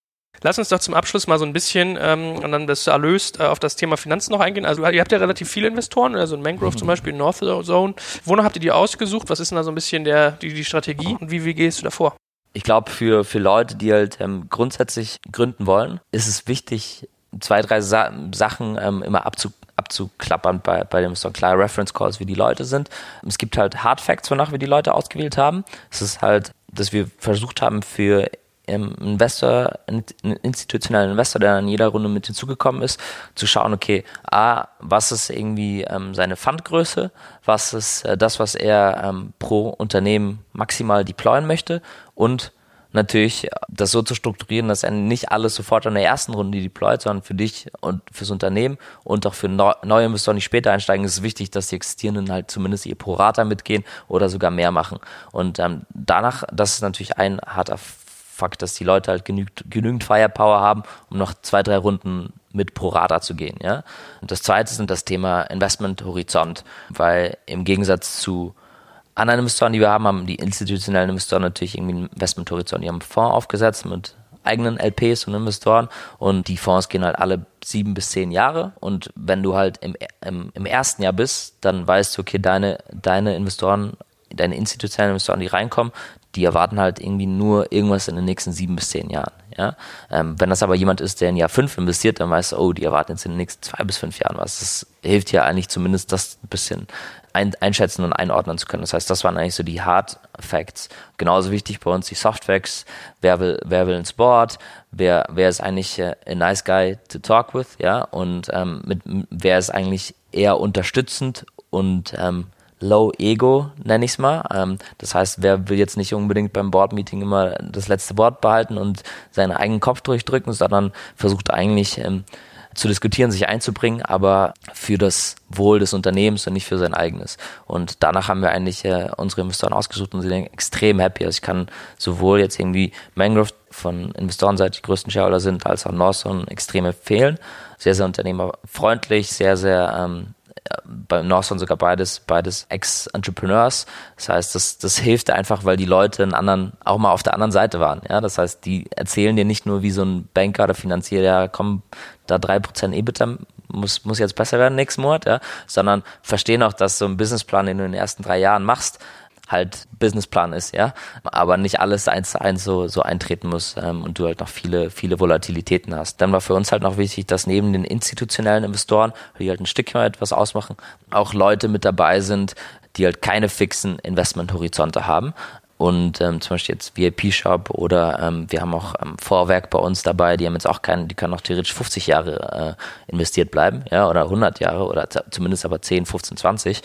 Lass uns doch zum Abschluss mal so ein bisschen ähm, und dann bist du erlöst äh, auf das Thema Finanzen noch eingehen. Also ihr habt ja relativ viele Investoren, also in Mangrove mhm. zum Beispiel, in North Zone. Wonach habt ihr die ausgesucht? Was ist denn da so ein bisschen der, die, die Strategie und wie, wie gehst du davor? Ich glaube, für, für Leute, die halt ähm, grundsätzlich gründen wollen, ist es wichtig, zwei, drei Sa Sachen ähm, immer abzu abzuklappern bei, bei dem so klare Reference Calls, wie die Leute sind. Es gibt halt Hard Facts, wonach wir die Leute ausgewählt haben. Es ist halt, dass wir versucht haben, für Investor, einen institutionellen Investor, der in jeder Runde mit hinzugekommen ist, zu schauen, okay, A, was ist irgendwie ähm, seine Fundgröße, was ist äh, das, was er ähm, pro Unternehmen maximal deployen möchte und natürlich das so zu strukturieren, dass er nicht alles sofort in der ersten Runde deployt, sondern für dich und fürs Unternehmen und auch für neue Investoren, die später einsteigen, ist es wichtig, dass die existierenden halt zumindest ihr Pro-Rata mitgehen oder sogar mehr machen. Und ähm, danach, das ist natürlich ein harter Fakt, dass die Leute halt genügend, genügend Firepower haben, um noch zwei, drei Runden mit pro Rata zu gehen. Ja? Und das zweite ist das Thema Investment-Horizont, weil im Gegensatz zu anderen Investoren, die wir haben, haben die institutionellen Investoren natürlich irgendwie einen Investment-Horizont. Die haben einen Fonds aufgesetzt mit eigenen LPs und Investoren und die Fonds gehen halt alle sieben bis zehn Jahre und wenn du halt im, im, im ersten Jahr bist, dann weißt du, okay, deine, deine Investoren deine institutionellen Investoren, die reinkommen, die erwarten halt irgendwie nur irgendwas in den nächsten sieben bis zehn Jahren. Ja? Ähm, wenn das aber jemand ist, der in Jahr fünf investiert, dann weißt du, oh, die erwarten jetzt in den nächsten zwei bis fünf Jahren was. Das hilft ja eigentlich zumindest, das ein bisschen ein, einschätzen und einordnen zu können. Das heißt, das waren eigentlich so die Hard Facts. Genauso wichtig bei uns die Soft Facts. Wer will, wer will ins Board? Wer, wer ist eigentlich äh, a nice guy to talk with? Ja, und ähm, mit, wer ist eigentlich eher unterstützend und ähm, Low Ego, nenne ich es mal. Ähm, das heißt, wer will jetzt nicht unbedingt beim Board-Meeting immer das letzte Wort behalten und seinen eigenen Kopf durchdrücken, sondern versucht eigentlich ähm, zu diskutieren, sich einzubringen, aber für das Wohl des Unternehmens und nicht für sein eigenes. Und danach haben wir eigentlich äh, unsere Investoren ausgesucht und sie sind extrem happy. Also ich kann sowohl jetzt irgendwie Mangrove von Investorenseite die größten Shareholder sind, als auch Northern extrem empfehlen. Sehr, sehr unternehmerfreundlich, sehr, sehr ähm, bei Northern sogar beides, beides Ex-Entrepreneurs. Das heißt, das, das hilft einfach, weil die Leute einen anderen, auch mal auf der anderen Seite waren. Ja, das heißt, die erzählen dir nicht nur wie so ein Banker oder Finanzier, ja, komm, da drei Prozent EBITDA muss, muss jetzt besser werden nächsten Monat, ja, sondern verstehen auch, dass so ein Businessplan, den du in den ersten drei Jahren machst, halt Businessplan ist, ja. Aber nicht alles eins zu eins so, so eintreten muss ähm, und du halt noch viele, viele Volatilitäten hast. Dann war für uns halt noch wichtig, dass neben den institutionellen Investoren, die halt ein Stückchen etwas ausmachen, auch Leute mit dabei sind, die halt keine fixen Investmenthorizonte haben, und ähm, zum Beispiel jetzt VIP-Shop oder ähm, wir haben auch ähm, Vorwerk bei uns dabei, die haben jetzt auch keinen, die können auch theoretisch 50 Jahre äh, investiert bleiben, ja, oder 100 Jahre oder zumindest aber 10, 15, 20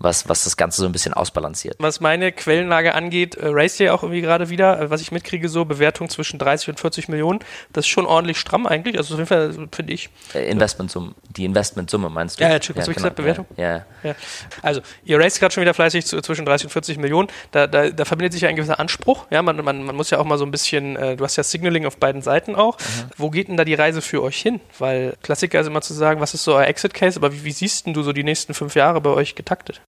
was, was das Ganze so ein bisschen ausbalanciert. Was meine Quellenlage angeht, äh, race auch irgendwie gerade wieder, äh, was ich mitkriege, so Bewertung zwischen 30 und 40 Millionen. Das ist schon ordentlich stramm eigentlich, also auf jeden Fall finde ich. Äh, Investmentsumme, die Investmentsumme meinst du? Ja, ja, was ja, genau. gesagt, Bewertung? Ja. ja. Also, ihr race gerade schon wieder fleißig zu, zwischen 30 und 40 Millionen. Da, da, da verbindet sich ja ein gewisser Anspruch. Ja, man, man, man muss ja auch mal so ein bisschen, äh, du hast ja Signaling auf beiden Seiten auch. Mhm. Wo geht denn da die Reise für euch hin? Weil Klassiker ist immer zu sagen, was ist so euer Exit-Case, aber wie, wie siehst denn du so die nächsten fünf Jahre bei euch getaktet?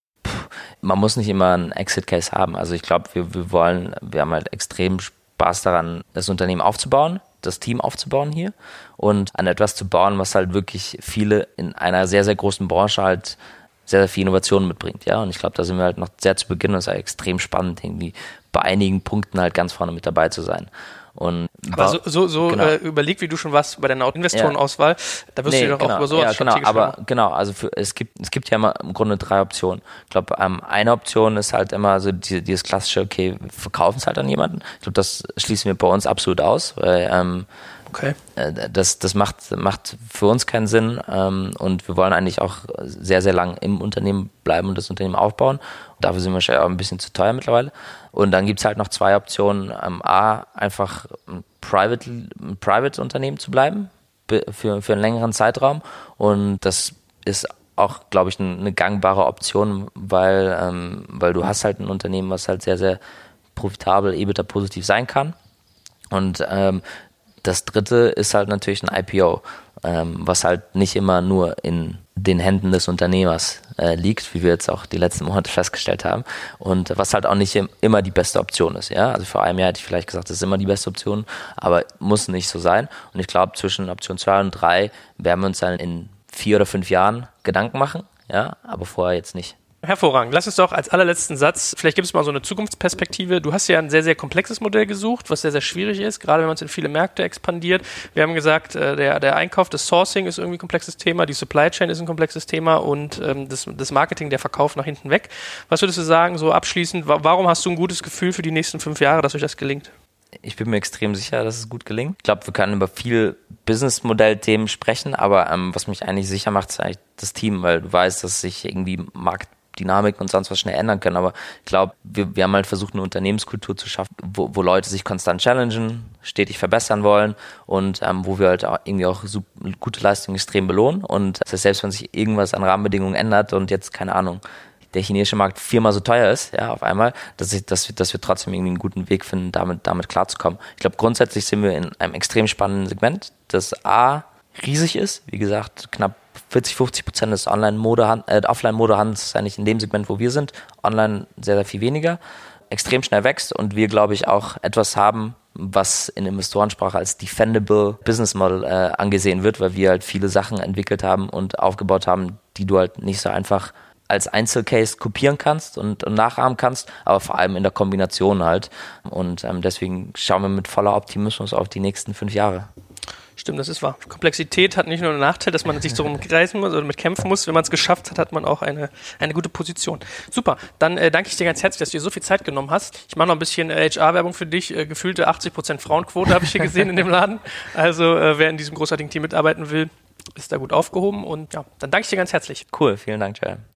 Man muss nicht immer einen Exit-Case haben. Also ich glaube, wir, wir wollen, wir haben halt extrem Spaß daran, das Unternehmen aufzubauen das Team aufzubauen hier und an etwas zu bauen, was halt wirklich viele in einer sehr, sehr großen Branche halt sehr, sehr viel Innovation mitbringt, ja. Und ich glaube, da sind wir halt noch sehr zu Beginn und es ist ja extrem spannend, irgendwie bei einigen Punkten halt ganz vorne mit dabei zu sein. Und aber so, so, so genau. äh, überlegt, wie du schon warst bei deiner Investorenauswahl, da wirst nee, du doch genau. auch über sowas ja, genau, aber machen. genau, also für, es gibt es gibt ja immer im Grunde drei Optionen. Ich glaube, ähm, eine Option ist halt immer so die, dieses klassische, okay, wir verkaufen es halt an jemanden. Ich glaube, das schließen wir bei uns absolut aus, weil ähm, Okay. Äh, das, das macht, macht für uns keinen Sinn ähm, und wir wollen eigentlich auch sehr, sehr lang im Unternehmen bleiben und das Unternehmen aufbauen. Und dafür sind wir auch ein bisschen zu teuer mittlerweile. Und dann gibt es halt noch zwei Optionen. Ähm, A, einfach ein Private, ein Private Unternehmen zu bleiben für, für einen längeren Zeitraum. Und das ist auch, glaube ich, eine gangbare Option, weil, ähm, weil du hast halt ein Unternehmen, was halt sehr, sehr profitabel, EBITDA positiv sein kann. Und ähm, das dritte ist halt natürlich ein IPO, ähm, was halt nicht immer nur in den Händen des Unternehmers äh, liegt, wie wir jetzt auch die letzten Monate festgestellt haben. Und was halt auch nicht immer die beste Option ist. Ja? Also vor einem Jahr hätte ich vielleicht gesagt, das ist immer die beste Option, aber muss nicht so sein. Und ich glaube, zwischen Option 2 und 3 werden wir uns dann in vier oder fünf Jahren Gedanken machen, ja, aber vorher jetzt nicht. Hervorragend. Lass uns doch als allerletzten Satz, vielleicht gibt es mal so eine Zukunftsperspektive. Du hast ja ein sehr, sehr komplexes Modell gesucht, was sehr, sehr schwierig ist, gerade wenn man es in viele Märkte expandiert. Wir haben gesagt, äh, der, der Einkauf, das Sourcing ist irgendwie ein komplexes Thema, die Supply Chain ist ein komplexes Thema und ähm, das, das Marketing, der Verkauf nach hinten weg. Was würdest du sagen, so abschließend, warum hast du ein gutes Gefühl für die nächsten fünf Jahre, dass euch das gelingt? ich bin mir extrem sicher, dass es gut gelingt. Ich glaube, wir können über viel Businessmodell-Themen sprechen, aber ähm, was mich eigentlich sicher macht, ist eigentlich das Team, weil du weißt, dass sich irgendwie Markt Dynamiken und sonst was schnell ändern können. Aber ich glaube, wir, wir haben halt versucht, eine Unternehmenskultur zu schaffen, wo, wo Leute sich konstant challengen, stetig verbessern wollen und ähm, wo wir halt auch irgendwie auch super, gute Leistungen extrem belohnen. Und das heißt, selbst wenn sich irgendwas an Rahmenbedingungen ändert und jetzt, keine Ahnung, der chinesische Markt viermal so teuer ist, ja, auf einmal, dass, ich, dass, wir, dass wir trotzdem irgendwie einen guten Weg finden, damit, damit klarzukommen. Ich glaube, grundsätzlich sind wir in einem extrem spannenden Segment, das A riesig ist, wie gesagt, knapp 40, 50 Prozent des Online-Mode, äh, Offline-Modehandels ist eigentlich in dem Segment, wo wir sind. Online sehr, sehr viel weniger. Extrem schnell wächst und wir, glaube ich, auch etwas haben, was in Investorensprache als defendable Business Model äh, angesehen wird, weil wir halt viele Sachen entwickelt haben und aufgebaut haben, die du halt nicht so einfach als Einzelcase kopieren kannst und, und nachahmen kannst, aber vor allem in der Kombination halt. Und ähm, deswegen schauen wir mit voller Optimismus auf die nächsten fünf Jahre. Stimmt, das ist wahr. Komplexität hat nicht nur einen Nachteil, dass man sich so rumkreisen muss oder mit kämpfen muss. Wenn man es geschafft hat, hat man auch eine, eine gute Position. Super, dann äh, danke ich dir ganz herzlich, dass du dir so viel Zeit genommen hast. Ich mache noch ein bisschen äh, HR-Werbung für dich. Äh, gefühlte 80% Frauenquote habe ich hier gesehen in dem Laden. Also äh, wer in diesem großartigen Team mitarbeiten will, ist da gut aufgehoben. Und ja, dann danke ich dir ganz herzlich. Cool, vielen Dank, Joel.